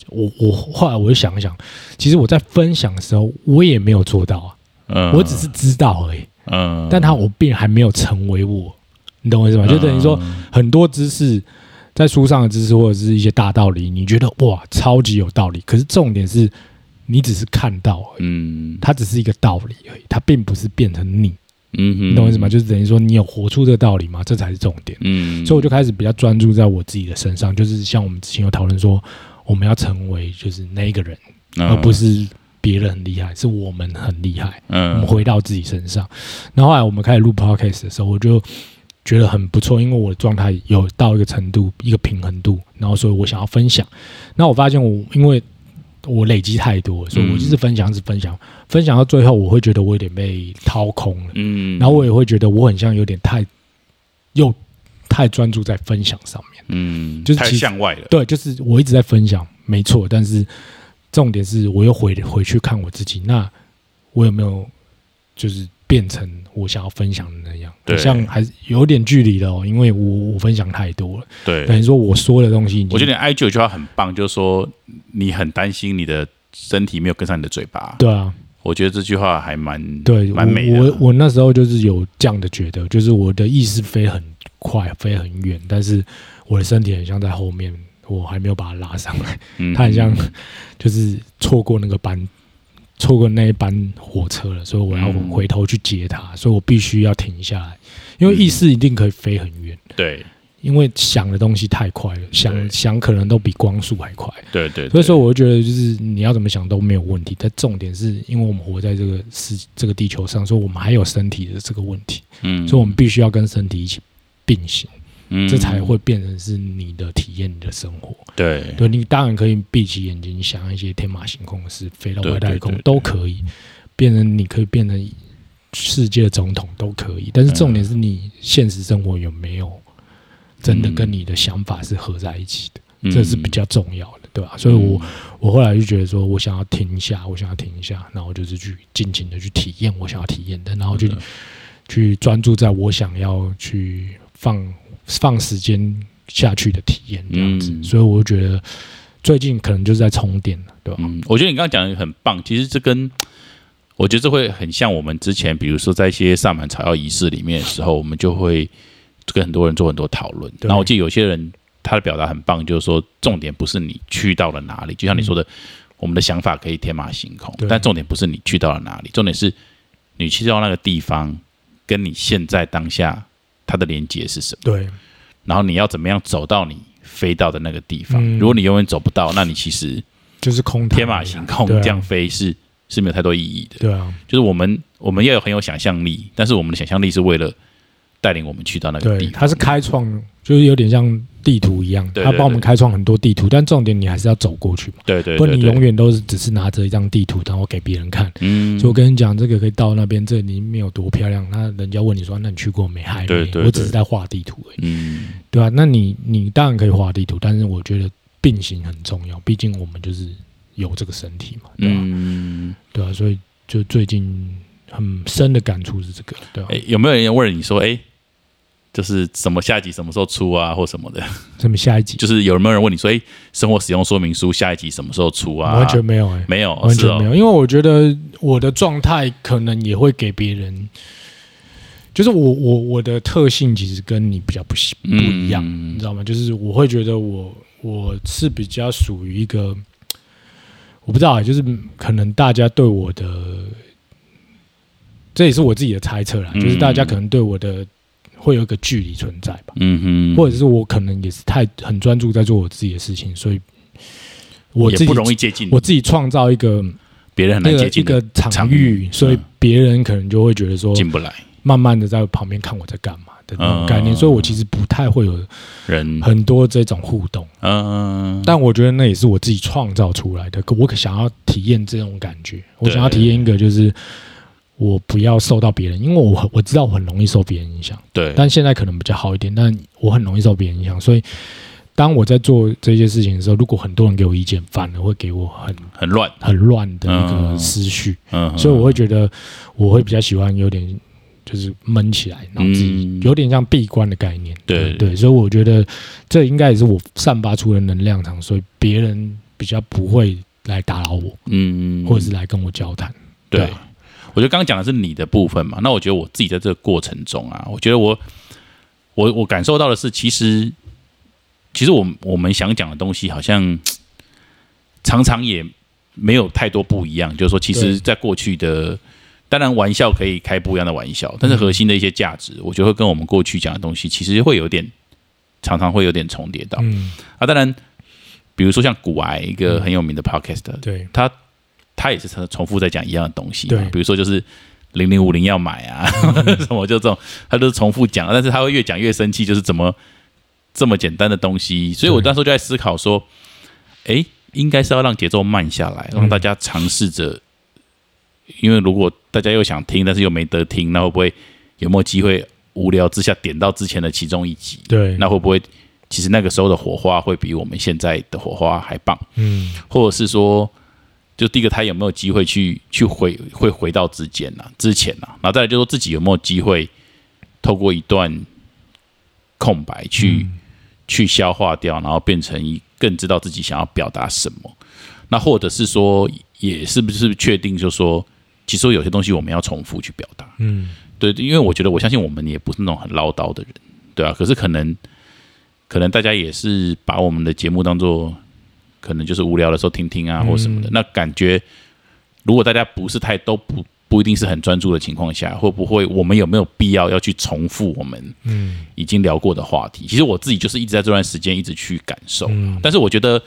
我我后来我就想一想，其实我在分享的时候，我也没有做到啊，嗯，我只是知道而已，嗯，但他我并还没有成为我，你懂我意思吗？就等于说嗯很多知识。在书上的知识或者是一些大道理，你觉得哇超级有道理，可是重点是你只是看到而已，嗯它只是一个道理而已，它并不是变成你，嗯哼，你懂我意思吗？就是等于说你有活出这个道理吗？这才是重点。嗯，所以我就开始比较专注在我自己的身上，就是像我们之前有讨论说，我们要成为就是那一个人，嗯而不是别人很厉害，是我们很厉害。我嗯们回到自己身上。然后后来我们开始录 podcast 的时候，我就觉得很不错，因为我的状态有到一个程度，一个平衡度，然后所以我想要分享。那我发现我因为我累积太多了，所以我就是分享，是分享，分享到最后，我会觉得我有点被掏空了，嗯，然后我也会觉得我很像有点太又太专注在分享上面。嗯，就是太向外了，对，就是我一直在分享，没错，但是重点是我又回回去看我自己，那我有没有就是变成我想要分享的那样？对好像还是有点距离了哦，因为我我分享太多了，对，等于说我说的东西我觉得你 I G 有句话很棒，就是说你很担心你的身体没有跟上你的嘴巴。对啊，我觉得这句话还蛮对，蛮美的。我我我那时候就是有这样的觉得，就是我的意识飞很快，飞很远，但是我的身体很像在后面，我还没有把它拉上来。嗯它很像就是错过那个班，错过那一班火车了，所以我要嗯回头去接他，所以我必须要停下来，因为意识一定可以飞很远，对。因为想的东西太快了，想想可能都比光速还快，对对，所以说我觉得就是你要怎么想都没有问题，但重点是因为我们活在这个世这个地球上，所以我们还有身体的这个问题，嗯，所以我们必须要跟身体一起并行，嗯。这才会变成是你的体验，你的生活。对。对你当然可以闭起眼睛想一些天马行空的事，飞到外太空都可以，变成你可以变成世界总统都可以。但是重点是你现实生活有没有真的跟你的想法是合在一起的，嗯。这是比较重要的，对吧？所以我我后来就觉得说，我想要停一下，我想要停一下，然后就是去尽情的去体验我想要体验的，然后去嗯去专注在我想要去放放时间下去的体验这样子。嗯所以我觉得最近可能就是在充电了，对吧？嗯，我觉得你刚刚讲的很棒。其实这跟我觉得这会很像我们之前，比如说在一些萨满草药仪式里面的时候，我们就会跟很多人做很多讨论。对然后我记得有些人他的表达很棒，就是说重点不是你去到了哪里，就像你说的，我们的想法可以天马行空，但重点不是你去到了哪里，重点是你去到那个地方，跟你现在当下它的连接是什么。对，然后你要怎么样走到你飞到的那个地方。嗯如果你永远走不到，那你其实就是空谈天马行空这样飞是是没有太多意义的。对啊，就是我们我们要有很有想象力，但是我们的想象力是为了带领我们去到那个地，方。它是开创，就是有点像地图一样，对对它帮我们开创很多地图，但重点你还是要走过去嘛，对对不然你永远都是只是拿着一张地图，然后给别人看。嗯，所以我跟你讲，这个可以到那边，这里面有多漂亮。那人家问你说，那你去过没？还没。对对对。我只是在画地图而已，嗯。对吧、那你你当然可以画地图，但是我觉得并行很重要，毕竟我们就是有这个身体嘛，对吧、嗯，对啊、所以就最近很深的感触是这个，对吧、哎，有没有人问你说，哎，就是什么下一集什么时候出啊，或什么的？什么下一集就是有没有人问你说，哎，生活使用说明书下一集什么时候出啊？完全没有哎、没有，完全没有，因为我觉得我的状态可能也会给别人，就是我我我的特性其实跟你比较不不一样，嗯你知道吗？就是我会觉得我我是比较属于一个，我不知道啊，就是可能大家对我的，这也是我自己的猜测啦，嗯就是大家可能对我的会有一个距离存在吧，嗯哼，或者是我可能也是太很专注在做我自己的事情，所以我自己也不容易接近，我自己创造一个别人很难接近的个场场域，域所以嗯别人可能就会觉得说，进不来。慢慢的在旁边看我在干嘛的那种概念，嗯所以我其实不太会有人，很多这种互动。嗯，但我觉得那也是我自己创造出来的。可我可想要体验这种感觉，我想要体验一个就是我不要受到别人，因为我很我知道我很容易受别人影响，对，但现在可能比较好一点，但我很容易受别人影响，所以当我在做这些事情的时候，如果很多人给我意见，反而会给我很很乱，很乱的一个嗯思绪，嗯，所以我会觉得我会比较喜欢有点。就是闷起来，然后自己嗯。有点像闭关的概念，对。对，所以我觉得这应该也是我散发出的能量场，所以别人比较不会来打扰我，嗯，或者是来跟我交谈。对我觉得刚刚讲的是你的部分嘛，那我觉得我自己在这个过程中啊，我觉得我我我感受到的是，其实其实我我们想讲的东西，好像常常也没有太多不一样。就是说，其实在过去的，当然玩笑可以开不一样的玩笑，但是核心的一些价值，我觉得会跟我们过去讲的东西，其实会有点常常会有点重叠到嗯，啊。当然，比如说像古癌一个很有名的 podcast，对，他他也是重复在讲一样的东西，对。比如说就是零零五零要买啊，什么就这种，他都是重复讲，但是他会越讲越生气，就是怎么这么简单的东西，所以我对那时候就在思考说，诶，应该是要让节奏慢下来，嗯。让大家尝试着，因为如果大家又想听，但是又没得听，那会不会有没有机会无聊之下点到之前的其中一集？对，那会不会其实那个时候的火花会比我们现在的火花还棒？嗯，或者是说，就第一个他有没有机会去去回会回到之前呐、之前呐、然后再来就说自己有没有机会透过一段空白去、嗯去消化掉，然后变成一更知道自己想要表达什么。那或者是说，也是不是确定，就说其实有些东西我们要重复去表达。嗯，对，因为我觉得我相信我们也不是那种很唠叨的人，对啊。可是可能可能大家也是把我们的节目当做可能就是无聊的时候听听啊，或什么的。嗯那感觉如果大家不是太都不不一定是很专注的情况下，会不会我们有没有必要要去重复我们嗯已经聊过的话题？其实我自己就是一直在这段时间一直去感受，嗯但是我觉得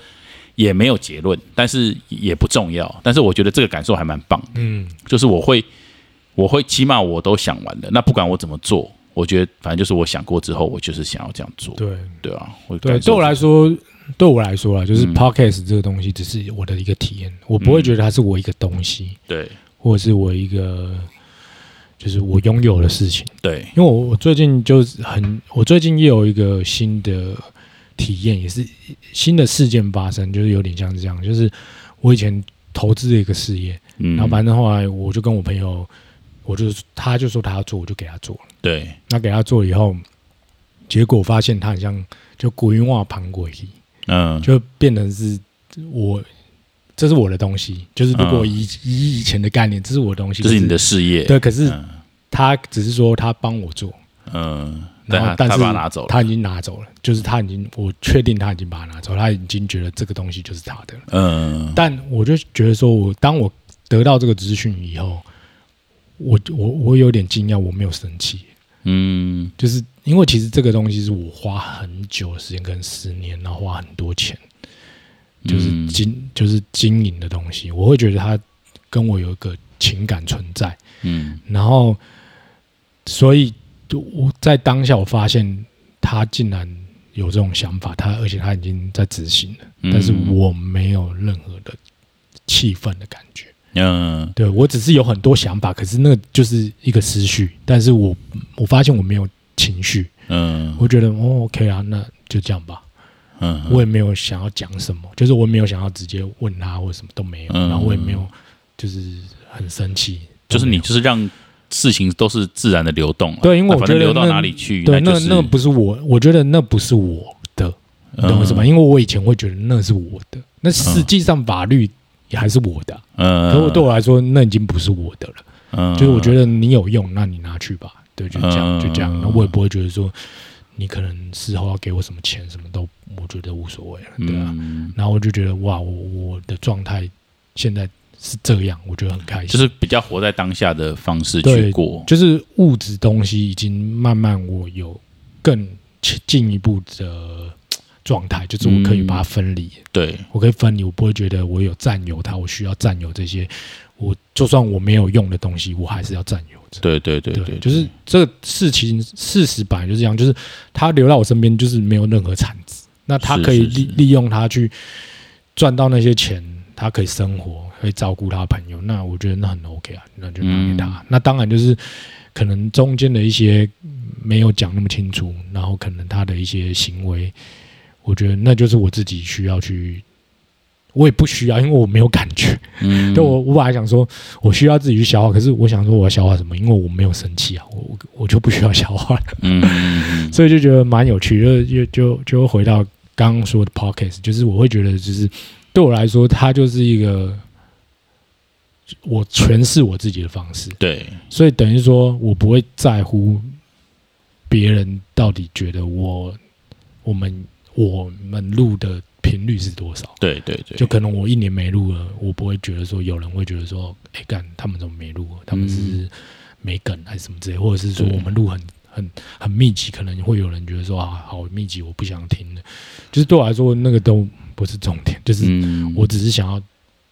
也没有结论，但是也不重要。但是我觉得这个感受还蛮棒的。嗯，就是我会，我会起码我都想完了。那不管我怎么做，我觉得反正就是我想过之后，我就是想要这样做，对对啊，我对，对我来说，对我来说啦，就是嗯。podcast 这个东西只是我的一个体验，我不会觉得它是我一个东西，对。或者是我一个就是我拥有的事情。对，因为我我最近就是很，我最近也有一个新的体验，也是新的事件发生，就是有点像是这样，就是我以前投资的一个事业，嗯，然后反正后来我就跟我朋友，我就他就说他要做，我就给他做了。对，那给他做了以后，结果发现他很像就古云化盘鬼，嗯，就变成是我。这是我的东西，就是如果以、以以前的概念，这是我的东西，这是你的事业，对。可是嗯他只是说他帮我做，嗯，然后但是把它拿走了，他已经拿走了，就是他已经，我确定他已经把它拿走，他已经觉得这个东西就是他的了。嗯，但我就觉得说我当我得到这个资讯以后，我我我有点惊讶，我没有生气，嗯。就是因为其实这个东西是我花很久的时间，跟十年，然后花很多钱，就是嗯。经就是经营的东西，我会觉得它跟我有一个情感存在，嗯。然后所以我在当下我发现他竟然有这种想法，他而且他已经在执行了，嗯，但是我没有任何的气愤的感觉。嗯。对我只是有很多想法，可是那个就是一个思绪，但是我我发现我没有情绪，嗯。我觉得哦 OK 啊，那就这样吧。嗯，我也没有想要讲什么，就是我没有想要直接问他或者什么都没有，嗯然后我也没有就是很生气，就是你就是让事情都是自然的流动啊，对因为我那反正流到哪里去，对，那就是那个不是我，我觉得那不是我的，你懂我意思吗？嗯。因为我以前会觉得那是我的，那实际上法律也还是我的啊，嗯，可我对我来说那已经不是我的了。嗯，就是我觉得你有用，那你拿去吧，对，就这样，嗯就这样。那我也不会觉得说你可能事后要给我什么钱，什么都我觉得无所谓了，对啊。嗯然后我就觉得哇，我我的状态现在是这样，我觉得很开心。就是比较活在当下的方式去对过。就是物质东西已经慢慢我有更进一步的状态，就是我可以把它分离，对，我可以分离，我不会觉得我有占有它，我需要占有这些。我就算我没有用的东西，我还是要占有着。对对对对，就是这个事情事实本来就是这样，就是他留在我身边就是没有任何产值，那他可以利利用它去赚到那些钱，他可以生活，可以照顾他的朋友，那我觉得那很 OK 啊，那就拿给他。嗯。那当然就是可能中间的一些没有讲那么清楚，然后可能他的一些行为，我觉得那就是我自己需要去。我也不需要，因为我没有感觉。嗯，对我，我本来想说，我需要自己去消化，可是我想说，我要消化什么？因为我没有生气啊，我我我就不需要消化了，嗯，所以就觉得蛮有趣，就就就就回到刚刚说的 podcast，就是我会觉得，就是对我来说，它就是一个我诠释我自己的方式，对，所以等于说我不会在乎别人到底觉得我我们我们录的频率是多少。对对对，就可能我一年没录了，我不会觉得说有人会觉得说，哎、干他们怎么没录？他们是没梗还是什么之类，或者是说我们录很很很密集，可能会有人觉得说啊，好密集，我不想听了。就是对我来说，那个都不是重点，就是嗯，我只是想要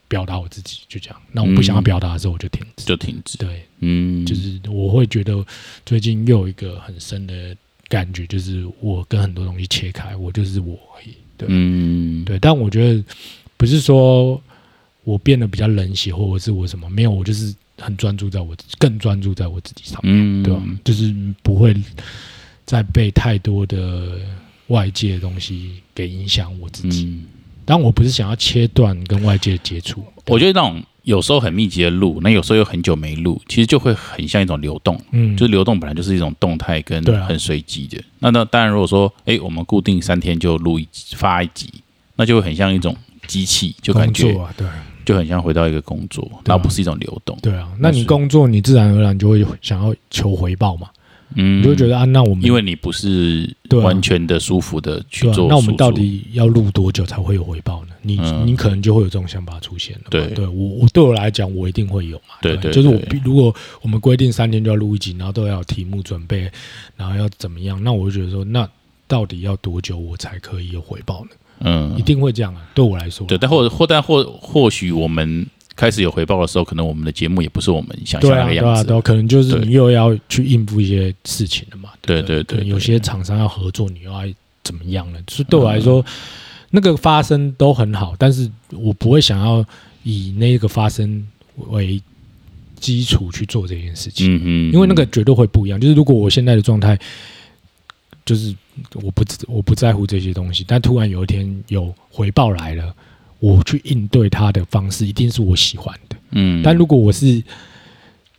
表达我自己，就这样。那我不想要嗯表达的时候，我就停止。就停止，对，嗯，就是我会觉得最近又有一个很深的感觉，就是我跟很多东西切开，我就是我而已。对，嗯，对，但我觉得不是说我变得比较冷血，或者是我什么没有，我就是很专注在我自更专注在我自己上面，嗯，对吧、就是不会再被太多的外界的东西给影响我自己。嗯，但我不是想要切断跟外界的接触，我觉得那种有时候很密集的录，那有时候又很久没录，其实就会很像一种流动。嗯，就是流动本来就是一种动态跟很随机的。那那当然，如果说哎，我们固定三天就录一集发一集，那就会很像一种机器，就感觉啊，对就很像回到一个工作，那啊那不是一种流动。对啊。那你工作，你自然而然就会想要求回报嘛，嗯，你就会觉得啊，那我们因为你不是完全的舒服的去做、，那我们到底要录多久才会有回报呢？你、嗯你可能就会有这种想法出现了。对对我我对我来讲，我一定会有嘛。对就是我如果我们规定三天就要录一集，然后都要有题目准备，然后要怎么样，那我就觉得说，那到底要多久我才可以有回报呢？嗯一定会这样啊。对我来说，对，但或者或但或或许我们开始有回报的时候，可能我们的节目也不是我们想象对啊，对啊，那个样子。对啊，可能就是你又要去应付一些事情了嘛。对不对对对有些厂商要合作，你又要怎么样了？所以对我来嗯说，那个发生都很好，但是我不会想要以那个发生为基础去做这件事情，嗯嗯，因为那个绝对会不一样。就是如果我现在的状态，就是我不我不在乎这些东西，但突然有一天有回报来了，我去应对它的方式一定是我喜欢的。嗯，但如果我是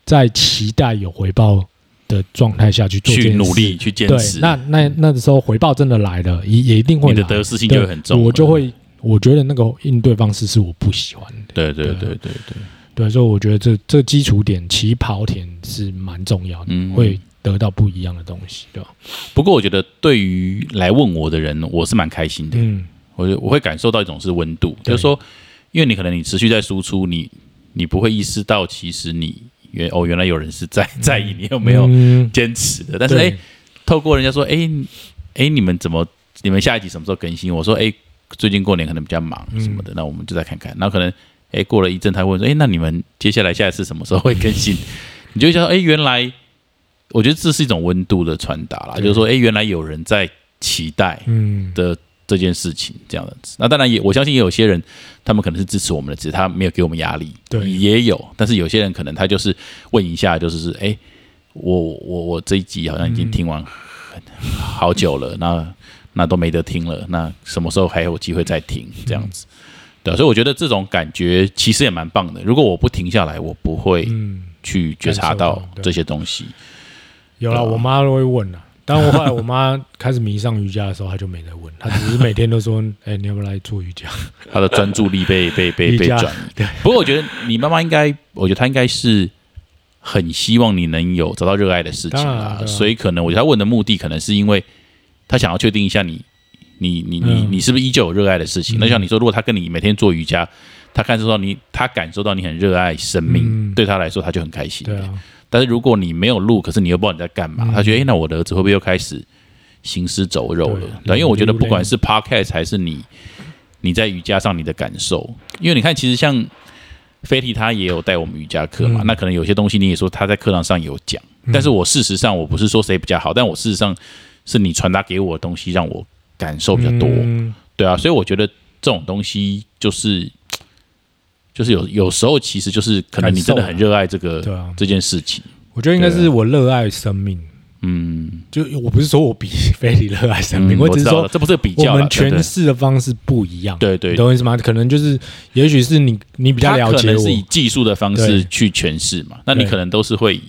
在期待有回报的状态下去做去努力去坚对持，，那那那时候回报真的来了，也也一定会你的得失心就会很重我就会，我觉得那个应对方式是我不喜欢的。对对对对对对，对，所以我觉得这这基础点起跑点是蛮重要的，嗯会得到不一样的东西，对吧？不过我觉得对于来问我的人，我是蛮开心的。嗯，我就我会感受到一种是温度，就是说，因为你可能你持续在输出，你你不会意识到其实你原哦原来有人是在在意你有没有嗯坚持的，但是对哎，透过人家说哎哎你们怎么你们下一集什么时候更新？我说哎最近过年可能比较忙什么的，那我们就再看看。然后可能哎过了一阵，他问说哎那你们接下来下一次什么时候会更新？你就会想说哎原来我觉得这是一种温度的传达啦，就是说哎原来有人在期待。嗯，的这件事情这样子。那当然也，我相信也有些人，他们可能是支持我们的，只是他没有给我们压力。对也有。但是有些人可能他就是问一下，就是是哎，我我我这一集好像已经听完很好久了，那那都没得听了，那什么时候还有机会再听这样子？对啊，所以我觉得这种感觉其实也蛮棒的。如果我不停下来，我不会嗯，去觉察到这些东西。有了，我妈都会问了。但我后来我妈开始迷上瑜伽的时候，她就没再问，她只是每天都说：“哎、你要不要来做瑜伽？她的专注力被被被被转移。不过我觉得你妈妈应该，我觉得她应该是很希望你能有找到热爱的事情啦，啊所以可能我觉得她问的目的，可能是因为她想要确定一下你你你你嗯。你是不是依旧有热爱的事情？那像你说，如果她跟你每天做瑜伽，她感受到你，她感受到你很热爱生命，嗯。对她来说她就很开心。对啊，但是如果你没有录，可是你又不知道你在干嘛，嗯。他觉得，诶，那我的儿子会不会又开始行尸走肉了？对对，因为我觉得不管是 podcast 还是你你在瑜伽上你的感受，因为你看，其实像飞提他也有带我们瑜伽课嘛，嗯。那可能有些东西你也说他在课堂上有讲，但是我事实上我不是说谁比较好，但我事实上是你传达给我的东西让我感受比较多，嗯。对啊，所以我觉得这种东西就是。就是有有时候，其实就是可能你真的很热爱这个对啊，这件事情，我觉得应该是我热爱生命，嗯，就我不是说我比菲利热爱生命，嗯我只是说这不是比我较我，们诠释的方式不一样。对对。懂我意思吗？可能就是，也许是你你比较了解我可能是以技术的方式去诠释嘛，那你可能都是会以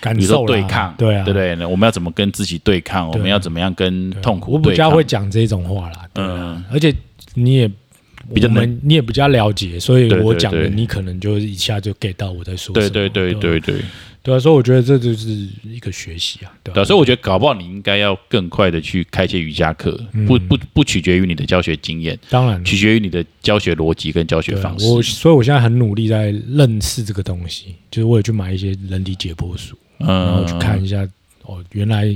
感受对抗，对啊，对不对？那我们要怎么跟自己对抗？我们要怎么样跟痛苦比较会讲这种话啦，嗯，而且你也比较能你也比较了解，所以我讲的你可能就一下就 get 到我在说什么。对对对吧对对对啊，所以我觉得这就是一个学习啊，对所以我觉得搞不好你应该要更快的去开一些瑜伽课，嗯不不不取决于你的教学经验，当然取决于你的教学逻辑跟教学方式。我所以我现在很努力在认识这个东西，就是我也去买一些人体解剖书，然后嗯，去看一下。哦，原来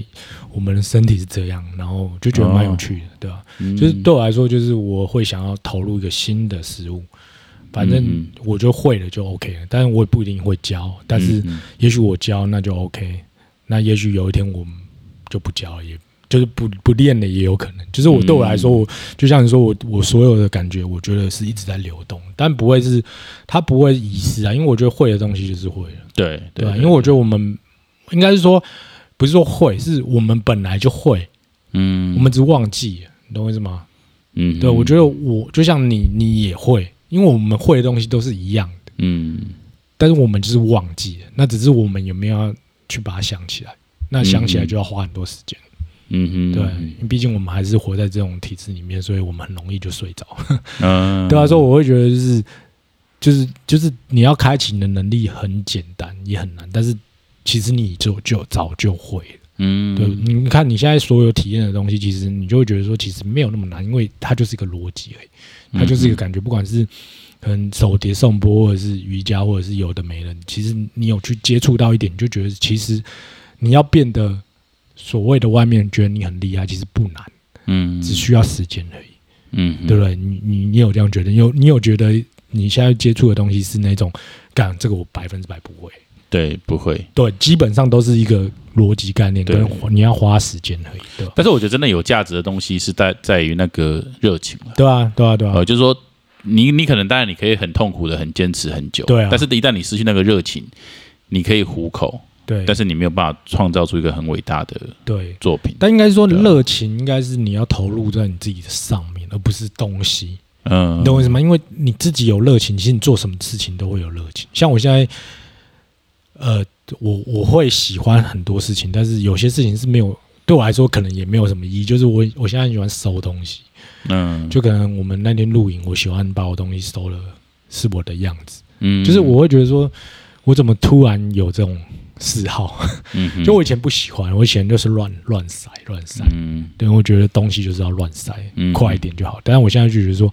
我们的身体是这样，然后就觉得蛮有趣的，对吧、嗯，就是对我来说，就是我会想要投入一个新的事物，反正嗯我就会了就 OK 了，但是我也不一定会教，但是嗯也许我教那就 OK，那也许有一天我们就不教，也就是不不练了也有可能。就是我对我来说，我就像你说我我所有的感觉，我觉得是一直在流动，但不会是它不会遗失啊，因为我觉得会的东西就是会了，对对吧、因为我觉得我们应该是说不是说会，是我们本来就会，嗯，我们只是忘记了，你懂我意思吗？嗯，对，我觉得我就像你，你也会，因为我们会的东西都是一样的，嗯。但是我们就是忘记了，那只是我们有没有要去把它想起来？那想起来就要花很多时间，嗯哼，对，毕竟我们还是活在这种体制里面，所以我们很容易就睡着。嗯，对啊，所以我会觉得就是就是就是你要开启你的能力很简单，也很难，但是其实你就就早就会了。嗯，对，你看你现在所有体验的东西，其实你就会觉得说，其实没有那么难，因为它就是一个逻辑而已，它就是一个感觉，不管是可能手碟颂钵，或者是瑜伽，或者是有的没的，其实你有去接触到一点，你就觉得其实你要变得所谓的外面觉得你很厉害，其实不难，嗯，只需要时间而已，嗯，对不对？你你你有这样觉得？你有你有觉得你现在接触的东西是那种，干这个我百分之百不会。对，不会。对，基本上都是一个逻辑概念，对跟你要花时间而已，对？但是我觉得真的有价值的东西是在在于那个热情了。对啊，对啊，对啊呃，，就是说，你你可能当然你可以很痛苦的很坚持很久，对啊但是一旦你失去那个热情，你可以糊口，对，但是你没有办法创造出一个很伟大的对，作品。但应该说热情应该是你要投入在你自己的上面，而不是东西。嗯，你懂我意思吗？因为你自己有热情，其实你做什么事情都会有热情。像我现在，呃，我我会喜欢很多事情，但是有些事情是没有对我来说可能也没有什么意义。就是我我现在很喜欢收东西，嗯，就可能我们那天录影，我喜欢把我东西收了是我的样子，嗯，就是我会觉得说，我怎么突然有这种嗜好？嗯，就我以前不喜欢，我以前就是乱乱塞乱塞，嗯。对，我觉得东西就是要乱塞，嗯。快一点就好。但是我现在就觉得说，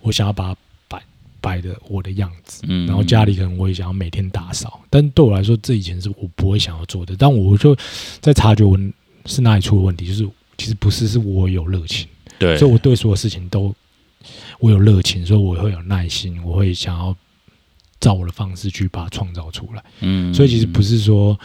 我想要把它摆摆的我的样子，嗯，然后家里可能我也想要每天打扫，但对我来说，这以前是我不会想要做的。但我就在察觉我是哪里出了问题，就是其实不是是我有热情，对，所以我对所有事情都我有热情，所以我会有耐心，我会想要照我的方式去把它创造出来。嗯，所以其实不是说，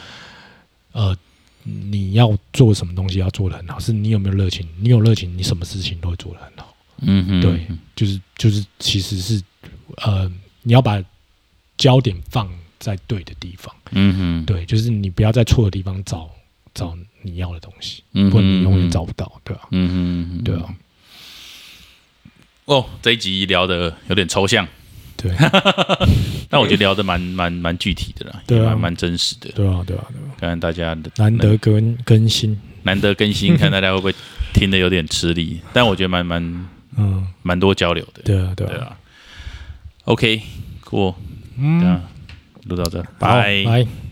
呃，你要做什么东西要做的很好，是你有没有热情。你有热情，你什么事情都会做的很好。嗯哼，对，就是就是，其实是呃，你要把焦点放在对的地方。嗯哼，对，就是你不要在错的地方找找你要的东西，嗯哼，不然你永远找不到，对吧、嗯哼，嗯哼，对啊，哦，这一集聊的有点抽象，对，但我觉得聊的蛮蛮蛮具体的啦，对啊。也蛮蛮真实的。对啊，对啊，对啊，看看大家的难得更更新，难得更新，看大家会不会听的有点吃力，但我觉得蛮蛮嗯，蛮多交流的。对啊，对啊，对啊，OK，过，对嗯，啊，录到这，好拜。拜。